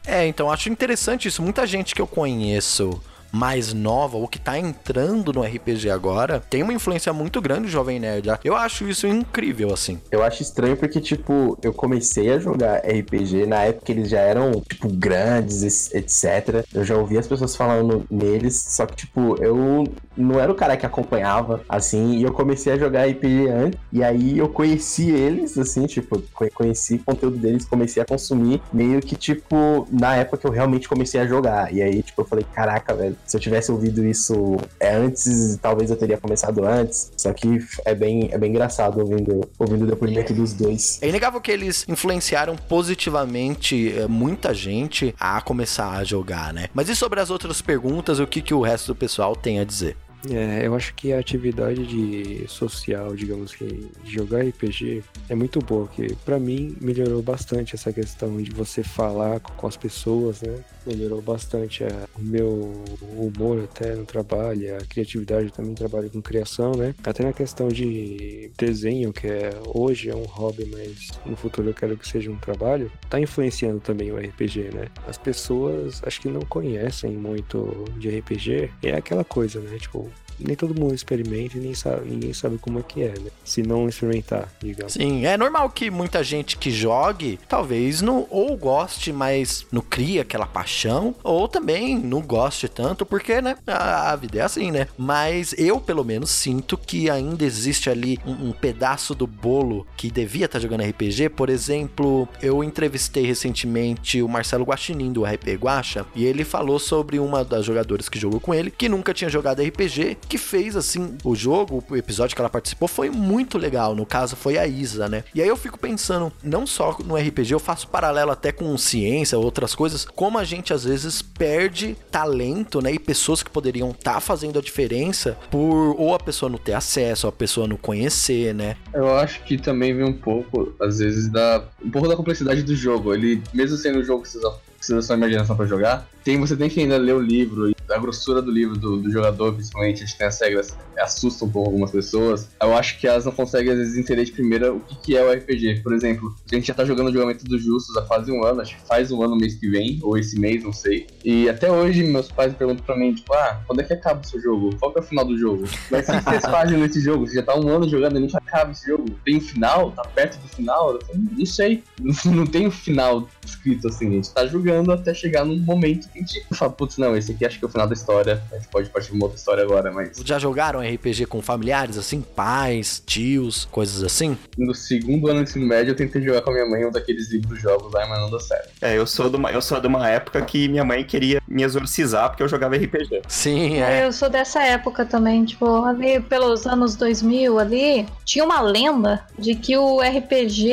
É, então acho interessante isso. Muita gente que eu conheço mais nova ou que tá entrando no RPG agora, tem uma influência muito grande do Jovem Nerd. Eu acho isso incrível, assim. Eu acho estranho porque, tipo, eu comecei a jogar RPG na época que eles já eram, tipo, grandes, etc. Eu já ouvi as pessoas falando neles, só que, tipo, eu não era o cara que acompanhava, assim, e eu comecei a jogar RPG antes, e aí eu conheci eles, assim, tipo, conheci o conteúdo deles, comecei a consumir, meio que, tipo, na época que eu realmente comecei a jogar. E aí, tipo, eu falei, caraca, velho, se eu tivesse ouvido isso é, antes, talvez eu teria começado antes. Só que é bem, é bem engraçado ouvindo, ouvindo o depoimento dos dois. É inegável que eles influenciaram positivamente é, muita gente a começar a jogar, né? Mas e sobre as outras perguntas, o que, que o resto do pessoal tem a dizer? É, eu acho que a atividade de social, digamos que de jogar RPG é muito boa, que para mim melhorou bastante essa questão de você falar com as pessoas, né? Melhorou bastante o meu humor até no trabalho, a criatividade eu também trabalho com criação, né? Até na questão de desenho, que é hoje é um hobby, mas no futuro eu quero que seja um trabalho, tá influenciando também o RPG, né? As pessoas acho que não conhecem muito de RPG, é aquela coisa, né? Tipo, nem todo mundo experimenta e nem sabe, ninguém sabe como é que é, né? Se não experimentar, digamos. Sim, é normal que muita gente que jogue, talvez não ou goste, mas não cria aquela paixão, ou também não goste tanto, porque, né, a, a vida é assim, né? Mas eu, pelo menos, sinto que ainda existe ali um, um pedaço do bolo que devia estar tá jogando RPG. Por exemplo, eu entrevistei recentemente o Marcelo Guaxinim do RP Guacha, e ele falou sobre uma das jogadoras que jogou com ele, que nunca tinha jogado RPG que fez assim o jogo, o episódio que ela participou foi muito legal. No caso foi a Isa, né? E aí eu fico pensando, não só no RPG, eu faço paralelo até com ciência, outras coisas, como a gente às vezes perde talento, né? E pessoas que poderiam estar tá fazendo a diferença por ou a pessoa não ter acesso, ou a pessoa não conhecer, né? Eu acho que também vem um pouco, às vezes, da um pouco da complexidade do jogo. Ele, mesmo sendo um jogo que precisa da sua imaginação para jogar, tem, você tem que ainda ler o livro a grossura do livro do, do jogador, principalmente, a gente tem as regras, assusta um pouco algumas pessoas. Eu acho que elas não conseguem, às vezes, entender de primeira o que, que é o RPG. Por exemplo, a gente já tá jogando o julgamento dos justos há quase um ano, acho que faz um ano mês que vem, ou esse mês, não sei. E até hoje meus pais perguntam pra mim, tipo, ah, quando é que acaba o seu jogo? Qual que é o final do jogo? Mas o que vocês [LAUGHS] fazem nesse jogo? Você já tá um ano jogando e nunca acaba esse jogo? Tem um final? Tá perto do final? Eu não sei. Não tem um final escrito assim. A gente tá jogando até chegar num momento que a gente fala, putz, não, esse aqui acho que é o final da história. A gente pode partir de uma outra história agora, mas. Já jogaram RPG com familiares, assim? Pais, tios, coisas assim? No segundo ano do ensino médio, eu tentei jogar com a minha mãe um daqueles livros jogos lá, mas não deu certo. É, eu sou, de uma, eu sou de uma época que minha mãe queria me exorcizar porque eu jogava RPG. Sim, é. Eu sou dessa época também, tipo, ali pelos anos 2000 ali, tinha uma lenda de que o RPG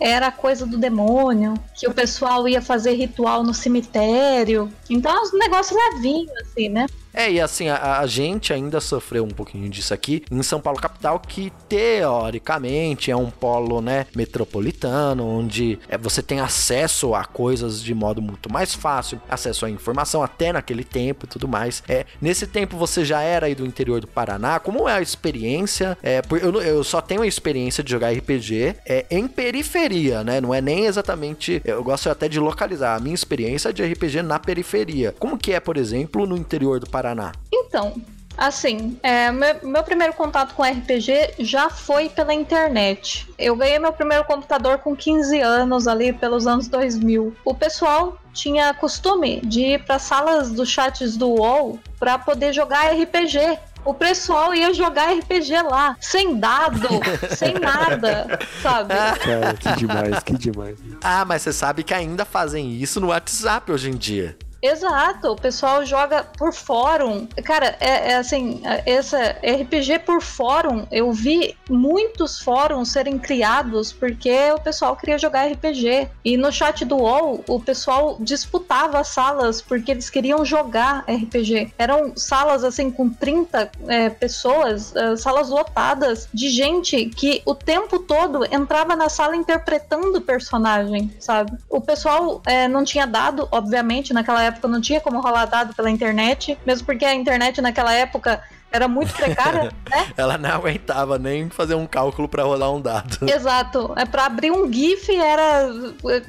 era coisa do demônio, que o pessoal ia fazer ritual no cemitério. Então, é um negócio levinho, assim, né? É, e assim, a, a, gente ainda sofreu um pouquinho disso aqui em São Paulo capital, que teoricamente é um polo, né, metropolitano, onde é, você tem acesso a coisas de modo muito mais fácil, acesso à informação até naquele tempo e tudo mais. É, nesse tempo você já era aí do interior do Paraná, como é a experiência? É, eu, eu só tenho a experiência de jogar RPG é, em periferia, né, não é nem exatamente, eu gosto até de localizar a minha experiência de RPG na periferia. Como que é, por exemplo, no interior do Paraná? Paraná? Então, Assim, é, meu, meu, primeiro contato com RPG já foi pela internet. Eu ganhei meu primeiro computador com 15 anos, ali pelos anos 2000. O pessoal tinha costume de ir para salas dos chats do UOL para poder jogar RPG. O pessoal ia jogar RPG lá, sem dado, [LAUGHS] sem nada, sabe? Cara, que demais, que demais. Ah, mas você sabe que ainda fazem isso no WhatsApp hoje em dia. Exato, o pessoal joga por fórum. Cara, é, é, assim, essa RPG por fórum, eu vi muitos fóruns serem criados porque o pessoal queria jogar RPG. E no chat do UOL, o pessoal disputava salas porque eles queriam jogar RPG. Eram salas assim com 30 é, pessoas, é, salas lotadas de gente que o tempo todo entrava na sala interpretando o personagem, sabe? O pessoal é, não tinha dado, obviamente, naquela época não tinha como rolar dado pela internet, mesmo porque a internet naquela época era muito precária, [LAUGHS] né? Ela não aguentava nem fazer um cálculo para rolar um dado. Exato. É para abrir um GIF era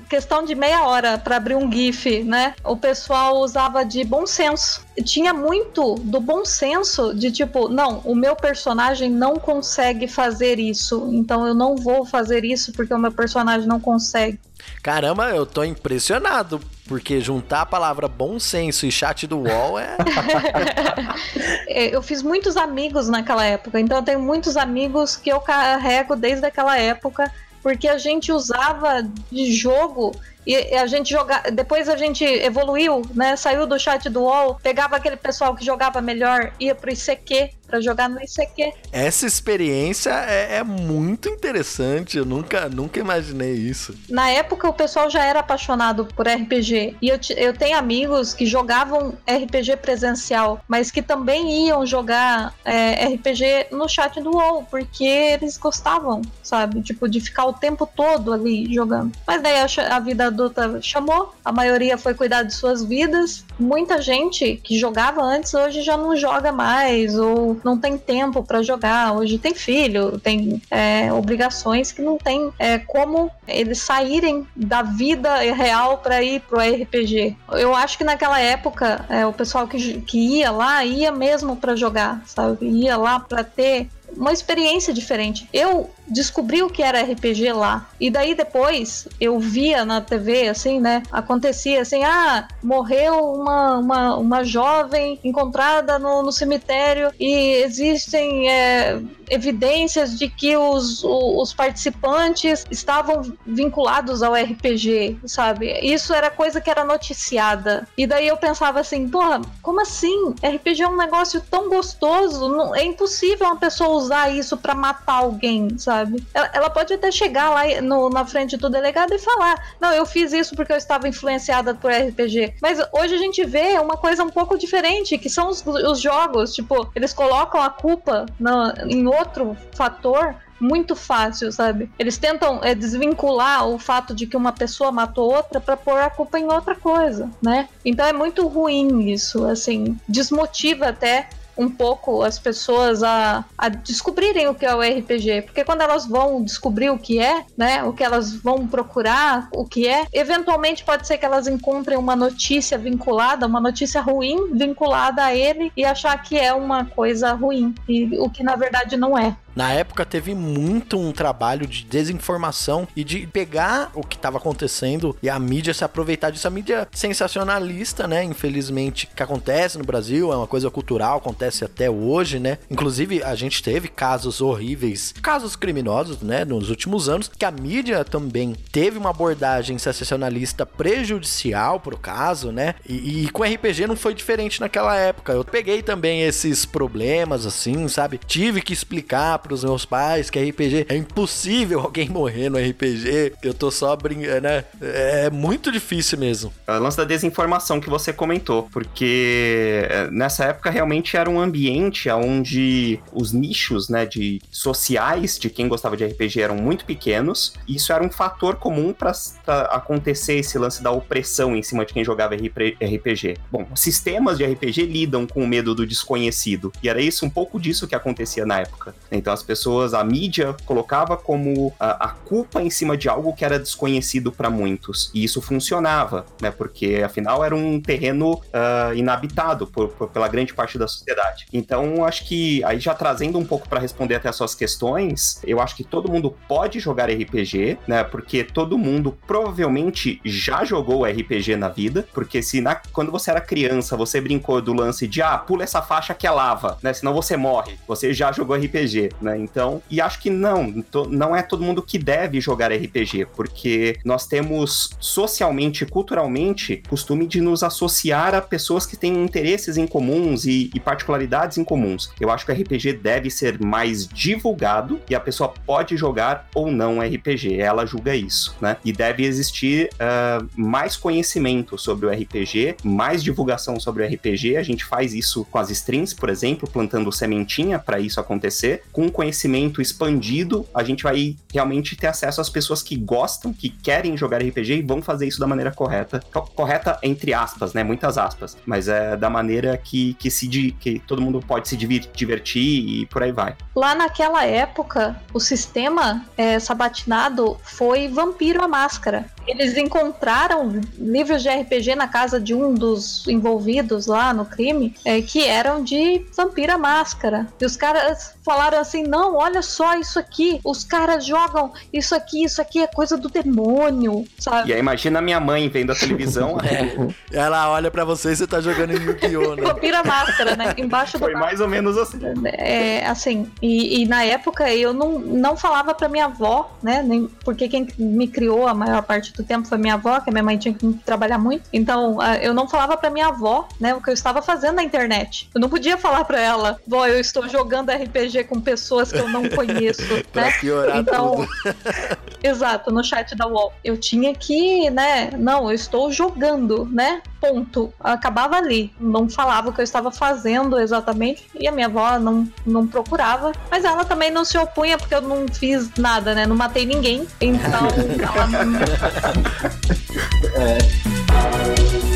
questão de meia hora para abrir um GIF, né? O pessoal usava de bom senso. Tinha muito do bom senso de tipo, não, o meu personagem não consegue fazer isso, então eu não vou fazer isso porque o meu personagem não consegue. Caramba, eu tô impressionado, porque juntar a palavra bom senso e chat do UOL é. [LAUGHS] é. eu fiz muitos amigos naquela época, então eu tenho muitos amigos que eu carrego desde aquela época, porque a gente usava de jogo e a gente jogava. Depois a gente evoluiu, né? Saiu do chat do UOL, pegava aquele pessoal que jogava melhor, ia pro ICQ, para jogar no ICQ. Essa experiência é, é, muito interessante, eu nunca, nunca imaginei isso. Na época o pessoal já era apaixonado por RPG e eu, eu tenho amigos que jogavam RPG presencial, mas que também iam jogar é, RPG no chat do UOL, porque eles gostavam, sabe? Tipo, de ficar o tempo todo ali jogando. Mas daí a, a vida adulta chamou, a maioria foi cuidar de suas vidas. Muita gente que jogava antes hoje já não joga mais, ou não tem tempo para jogar. Hoje tem filho, tem é, obrigações que não tem é, como eles saírem da vida real para ir pro RPG. Eu acho que naquela época é, o pessoal que, que ia lá ia mesmo para jogar, sabe? Ia lá para ter uma experiência diferente. Eu descobri o que era RPG lá. E daí depois eu via na TV, assim, né? Acontecia assim: ah, morreu uma, uma, uma jovem encontrada no, no cemitério e existem é, evidências de que os, os participantes estavam vinculados ao RPG, sabe? Isso era coisa que era noticiada. E daí eu pensava assim: porra, como assim? RPG é um negócio tão gostoso, não, é impossível uma pessoa usar isso para matar alguém, sabe? Sabe? Ela, ela pode até chegar lá no, na frente do delegado e falar: Não, eu fiz isso porque eu estava influenciada por RPG. Mas hoje a gente vê uma coisa um pouco diferente, que são os, os jogos. Tipo, eles colocam a culpa no, em outro fator muito fácil, sabe? Eles tentam é, desvincular o fato de que uma pessoa matou outra para pôr a culpa em outra coisa, né? Então é muito ruim isso, assim, desmotiva até um pouco as pessoas a, a descobrirem o que é o RPG, porque quando elas vão descobrir o que é, né, o que elas vão procurar, o que é, eventualmente pode ser que elas encontrem uma notícia vinculada, uma notícia ruim vinculada a ele e achar que é uma coisa ruim, e o que na verdade não é. Na época teve muito um trabalho de desinformação e de pegar o que estava acontecendo e a mídia se aproveitar disso. A mídia sensacionalista, né? Infelizmente, que acontece no Brasil, é uma coisa cultural, acontece até hoje, né? Inclusive, a gente teve casos horríveis, casos criminosos, né? Nos últimos anos, que a mídia também teve uma abordagem sensacionalista prejudicial pro caso, né? E, e com RPG não foi diferente naquela época. Eu peguei também esses problemas, assim, sabe? Tive que explicar pros meus pais que RPG é impossível alguém morrer no RPG, eu tô só brincando, né? É muito difícil mesmo. É o lance da desinformação que você comentou, porque é, nessa época realmente era um ambiente onde os nichos, né, de sociais de quem gostava de RPG eram muito pequenos, e isso era um fator comum para acontecer esse lance da opressão em cima de quem jogava RPG. Bom, sistemas de RPG lidam com o medo do desconhecido, e era isso um pouco disso que acontecia na época. Então as pessoas, a mídia colocava como a, a culpa em cima de algo que era desconhecido para muitos. E isso funcionava, né? Porque afinal era um terreno uh, inabitado por, por, pela grande parte da sociedade. Então acho que aí já trazendo um pouco para responder até as suas questões, eu acho que todo mundo pode jogar RPG, né? Porque todo mundo provavelmente já jogou RPG na vida, porque se na, quando você era criança você brincou do lance de ah, pula essa faixa que é lava, né? Senão você morre. Você já jogou RPG, né? Então, e acho que não, não é todo mundo que deve jogar RPG, porque nós temos socialmente, culturalmente, costume de nos associar a pessoas que têm interesses em comuns e, e particularidades em comuns. Eu acho que o RPG deve ser mais divulgado e a pessoa pode jogar ou não RPG, ela julga isso, né? E deve existir uh, mais conhecimento sobre o RPG, mais divulgação sobre o RPG. A gente faz isso com as strings, por exemplo, plantando sementinha para isso acontecer, com conhecimento expandido, a gente vai realmente ter acesso às pessoas que gostam, que querem jogar RPG e vão fazer isso da maneira correta. Correta entre aspas, né? Muitas aspas. Mas é da maneira que, que, se, que todo mundo pode se divertir e por aí vai. Lá naquela época, o sistema é, sabatinado foi Vampiro a Máscara. Eles encontraram livros de RPG na casa de um dos envolvidos lá no crime, é, que eram de Vampiro a Máscara. E os caras falaram assim: não, olha só isso aqui. Os caras jogam isso aqui, isso aqui é coisa do demônio, sabe? E aí imagina a minha mãe vendo a televisão. é. Ela olha para você e você tá jogando em Yu-Gi-Oh! Né? Vampira máscara, né? Embaixo Foi do. Foi mais ou menos assim. É, assim. E, e, na época eu não, não falava pra minha avó, né? Nem, porque quem me criou a maior parte do tempo foi minha avó, que a minha mãe tinha que trabalhar muito. Então eu não falava pra minha avó, né? O que eu estava fazendo na internet. Eu não podia falar pra ela, vó, eu estou jogando RPG com pessoas que eu não conheço, [LAUGHS] né? então, [LAUGHS] exato, no chat da UOL. Eu tinha que, né? Não, eu estou jogando, né? Ponto. Acabava ali. Não falava o que eu estava fazendo exatamente e a minha avó não, não procurava. Mas ela também não se opunha porque eu não fiz nada, né? Não matei ninguém. Então [LAUGHS] ela não. é.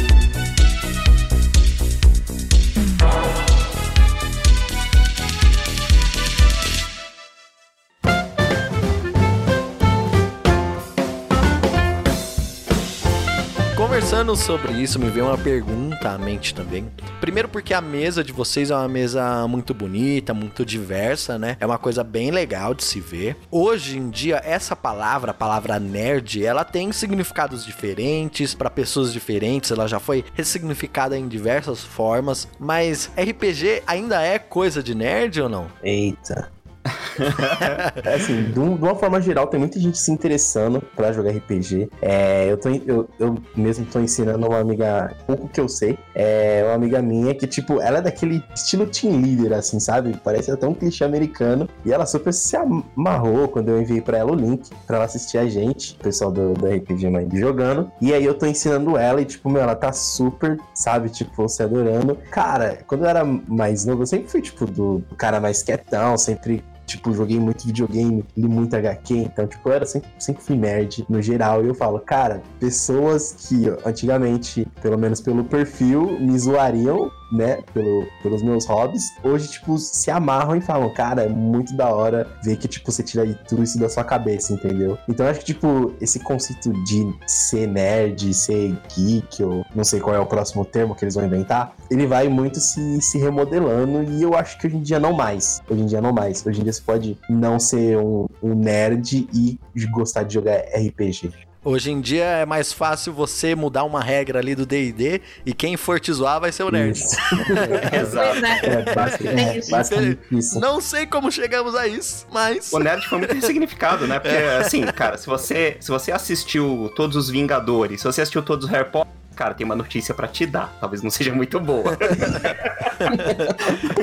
Conversando sobre isso, me veio uma pergunta à mente também. Primeiro porque a mesa de vocês é uma mesa muito bonita, muito diversa, né? É uma coisa bem legal de se ver. Hoje em dia, essa palavra, a palavra nerd, ela tem significados diferentes para pessoas diferentes, ela já foi ressignificada em diversas formas, mas RPG ainda é coisa de nerd ou não? Eita. [LAUGHS] É assim, de, uma forma geral, tem muita gente se interessando pra jogar RPG. É, eu, tô, eu, eu mesmo tô ensinando uma amiga, pouco que eu sei, é uma amiga minha que, tipo, ela é daquele estilo team leader, assim, sabe? Parece até um clichê americano. E ela super se amarrou quando eu enviei pra ela o link pra ela assistir a gente, o pessoal do, do RPG Mind jogando. E aí eu tô ensinando ela e, tipo, meu, ela tá super, sabe? Tipo, você adorando. Cara, quando eu era mais novo, eu sempre fui, tipo, do, do cara mais quietão, sempre tipo, joguei muito videogame, li muito HQ, então, tipo, eu era sempre, sempre fui nerd no geral. E eu falo, cara, pessoas que antigamente, pelo menos pelo perfil, me zoariam, né, pelo, pelos meus hobbies, hoje, tipo, se amarram e falam, cara, é muito da hora ver que, tipo, você tira tudo isso da sua cabeça, entendeu? Então, acho que, tipo, esse conceito de ser nerd, ser geek, ou não sei qual é o próximo termo que eles vão inventar, ele vai muito se, se remodelando e eu acho que hoje em dia não mais. Hoje em dia não mais. Hoje em dia você pode não ser um, um nerd e gostar de jogar RPG. Hoje em dia é mais fácil você mudar uma regra ali do D&D e quem for te zoar vai ser o nerd. Isso. [LAUGHS] Exato. né? É, basicamente, Tem é, isso. basicamente isso. Não sei como chegamos a isso, mas... O nerd foi muito ressignificado, né? Porque, assim, cara, se você, se você assistiu todos os Vingadores, se você assistiu todos os Harry Potter, cara, tem uma notícia pra te dar. Talvez não seja muito boa. [LAUGHS]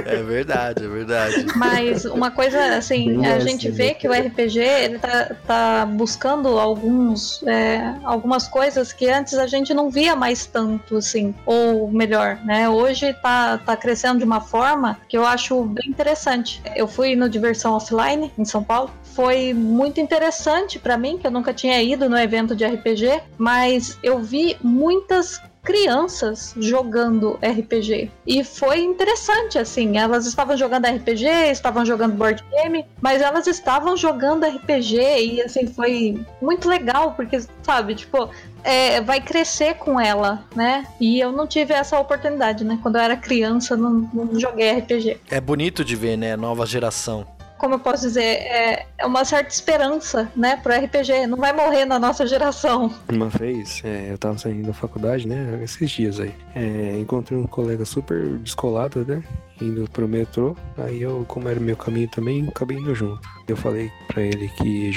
É verdade, é verdade. Mas uma coisa, assim, Bem a essa, gente né? vê que o RPG, ele tá, tá buscando alguns, é, algumas coisas que antes a gente não via mais tanto, assim, ou melhor, né? Hoje tá, tá crescendo de uma forma que eu acho bem interessante. Eu fui no Diversão Offline, em São Paulo, foi muito interessante pra mim, que eu nunca tinha ido no evento de RPG, mas eu vi muitas crianças jogando RPG. E foi interessante, assim. Elas estavam jogando RPG, estavam jogando board game, mas elas estavam jogando RPG e, assim, foi muito legal, porque, sabe, tipo. é, vai crescer com ela, né? E eu não tive essa oportunidade, né? Quando eu era criança, não, não joguei RPG. É bonito de ver, né? Nova geração. Como eu posso dizer, é, é uma certa esperança, né, pro RPG. Não vai morrer na nossa geração. Uma vez, é, eu tava saindo da faculdade, né? Esses dias aí. É, encontrei um colega super descolado, né? Indo pro metrô. Aí eu, como era meu caminho também, acabei indo junto. Eu falei pra ele que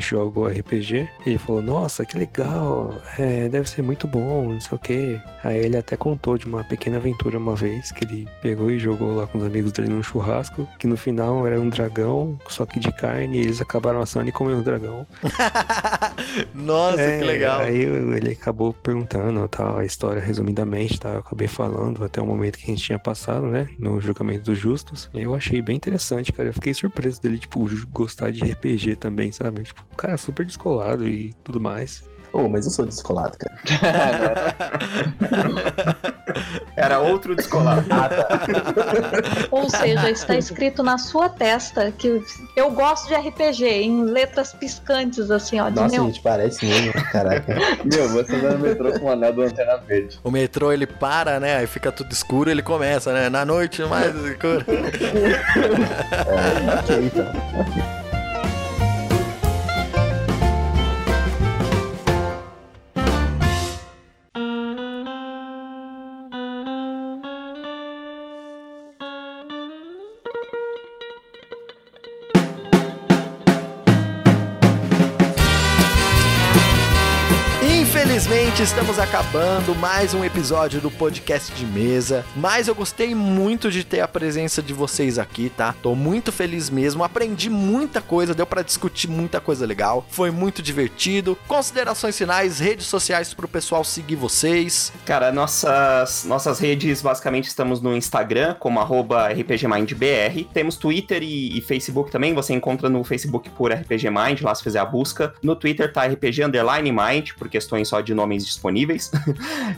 jogou RPG. Ele falou, nossa, que legal. É, deve ser muito bom, não sei o quê. Aí ele até contou de uma pequena aventura uma vez, que ele pegou e jogou lá com os amigos dele num churrasco. Que no final era um dragão, só que de carne. E eles acabaram assando e comendo o dragão. [LAUGHS] Nossa, É, que legal. Aí ele acabou perguntando tal, a história resumidamente, tá? Eu acabei falando até o momento que a gente tinha passado, né? No julgamento dos justos. Eu achei bem interessante, cara. Eu fiquei surpreso dele, tipo, gostar de RPG também, sabe? Tipo, cara super descolado e tudo mais. Ô, mas eu sou descolado, cara. [LAUGHS] Era outro descolado. Ah, tá. [LAUGHS] Ou seja, está escrito na sua testa que eu gosto de RPG, em letras piscantes, assim, ó, de Nossa, gente, parece mesmo. Caraca. [LAUGHS] Meu, você anda no metrô com um anel da lanterna verde. O metrô ele para, né? Aí fica tudo escuro, ele começa, né? Na noite mais escuro. É, ok, então. Infelizmente, estamos acabando mais um episódio do podcast de mesa. Mas eu gostei muito de ter a presença de vocês aqui, tá? Tô muito feliz mesmo. Aprendi muita coisa, deu pra discutir muita coisa legal. Foi muito divertido. Considerações finais, redes sociais pro pessoal seguir vocês. Cara, nossas, nossas redes, basicamente, estamos no Instagram, como RPGMindBR. Temos Twitter e, e Facebook também, você encontra no Facebook por RPG Mind, lá se fizer a busca. No Twitter tá RPG Underline Mind, por questões só de nomes disponíveis. [LAUGHS]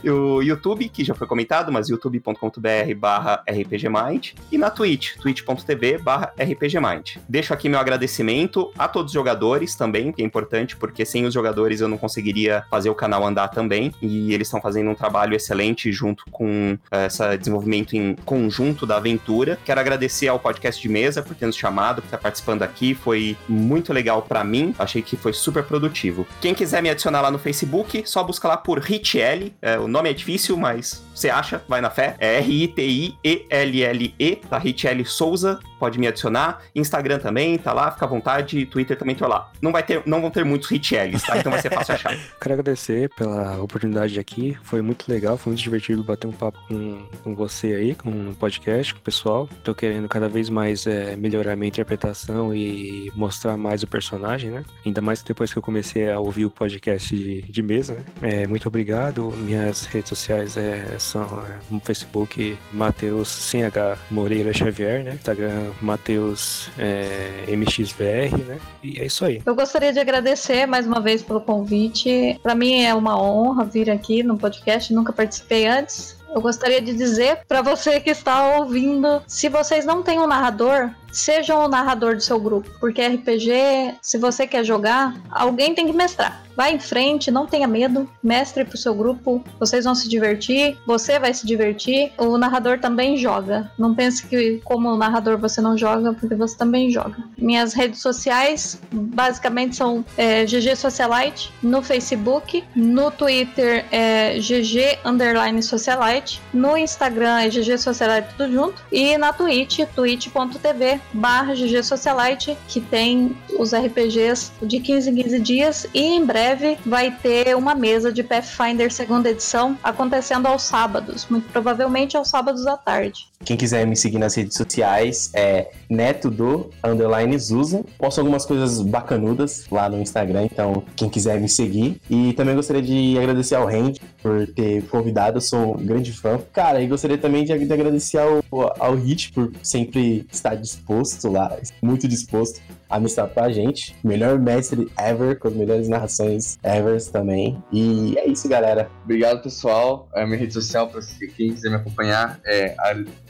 O YouTube, que já foi comentado, mas youtube.com.br barra RPGmind. E na Twitch, twitch.tv barra RPGmind. Deixo aqui meu agradecimento a todos os jogadores também, que é importante, porque sem os jogadores eu não conseguiria fazer o canal andar também. E eles estão fazendo um trabalho excelente junto com eh, esse desenvolvimento em conjunto da aventura. Quero agradecer ao podcast de mesa por ter nos chamado, por estar participando aqui. Foi muito legal pra mim. Achei que foi super produtivo. Quem quiser me adicionar lá no Facebook, só busca lá por Richelle. É, o nome é difícil, mas você acha, vai na fé. É R-I-T-I-E-L-L-E, tá? Richelle Souza, pode me adicionar. Instagram também, tá lá, fica à vontade. Twitter também tô lá. Não, vai ter, não vão ter muitos Richelles, tá? Então vai ser fácil achar. [LAUGHS] Quero agradecer pela oportunidade aqui. Foi muito legal, foi muito divertido bater um papo com, com você aí, com o podcast, com o pessoal. Tô querendo cada vez mais é, melhorar minha interpretação e mostrar mais o personagem, né? Ainda mais depois que eu comecei a ouvir o podcast de, de mesa, né? É, muito obrigado. Minhas redes sociais é são é, no Facebook Matheus sem H Moreira Xavier, né? Instagram Matheus é, MXVR, né? E é isso aí. Eu gostaria de agradecer mais uma vez pelo convite. Para mim é uma honra vir aqui no podcast, nunca participei antes. Eu gostaria de dizer para você que está ouvindo, se vocês não têm um narrador, sejam o narrador do seu grupo, porque RPG, se você quer jogar, alguém tem que mestrar. Vai em frente, não tenha medo, mestre pro seu grupo, vocês vão se divertir, você vai se divertir, o narrador também joga. Não pense que como narrador você não joga, porque você também joga. Minhas redes sociais basicamente são é, GG Socialite no Facebook, no Twitter é GG Underline Socialite, no Instagram é GG Socialite tudo junto, e na Twitch, twitch.tv barra GG Socialite, que tem os RPGs de 15 em 15 dias e em breve vai ter uma mesa de Pathfinder segunda edição acontecendo aos sábados, muito provavelmente aos sábados à tarde. Quem quiser me seguir nas redes sociais é neto do underline Zusa. Posto algumas coisas bacanudas lá no Instagram, então quem quiser me seguir. E também gostaria de agradecer ao Randy por ter convidado, eu sou um grande fã. Cara, e gostaria também de agradecer ao, ao Hit por sempre estar disposto lá, muito disposto a mostrar pra gente. Melhor mestre ever, com as melhores narrações ever também. E é isso, galera. Obrigado, pessoal. A minha rede social, pra quem quiser me acompanhar, é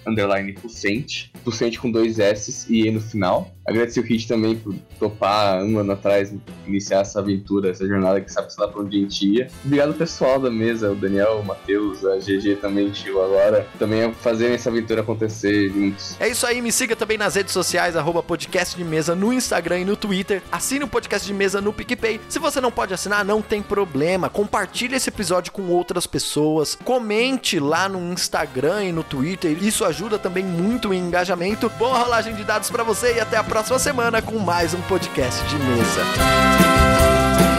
underline Pucente. Pucente com dois S e E no final. Agradecer o Hit também por topar um ano atrás, iniciar essa aventura, essa jornada que sabe se lá pra onde a gente ia. Obrigado, pessoal da mesa, o Daniel, o Matheus, a GG também chegou agora. Também fazerem essa aventura acontecer juntos. É isso aí, me siga também nas redes sociais, arroba podcast de mesa no Instagram e no Twitter. Assine o podcast de mesa no PicPay. Se você não pode assinar, não tem problema. Compartilhe esse episódio com outras pessoas. Comente lá no Instagram e no Twitter. Isso ajuda também muito o engajamento. Boa rolagem de dados para você e até a próxima semana com mais um podcast de mesa.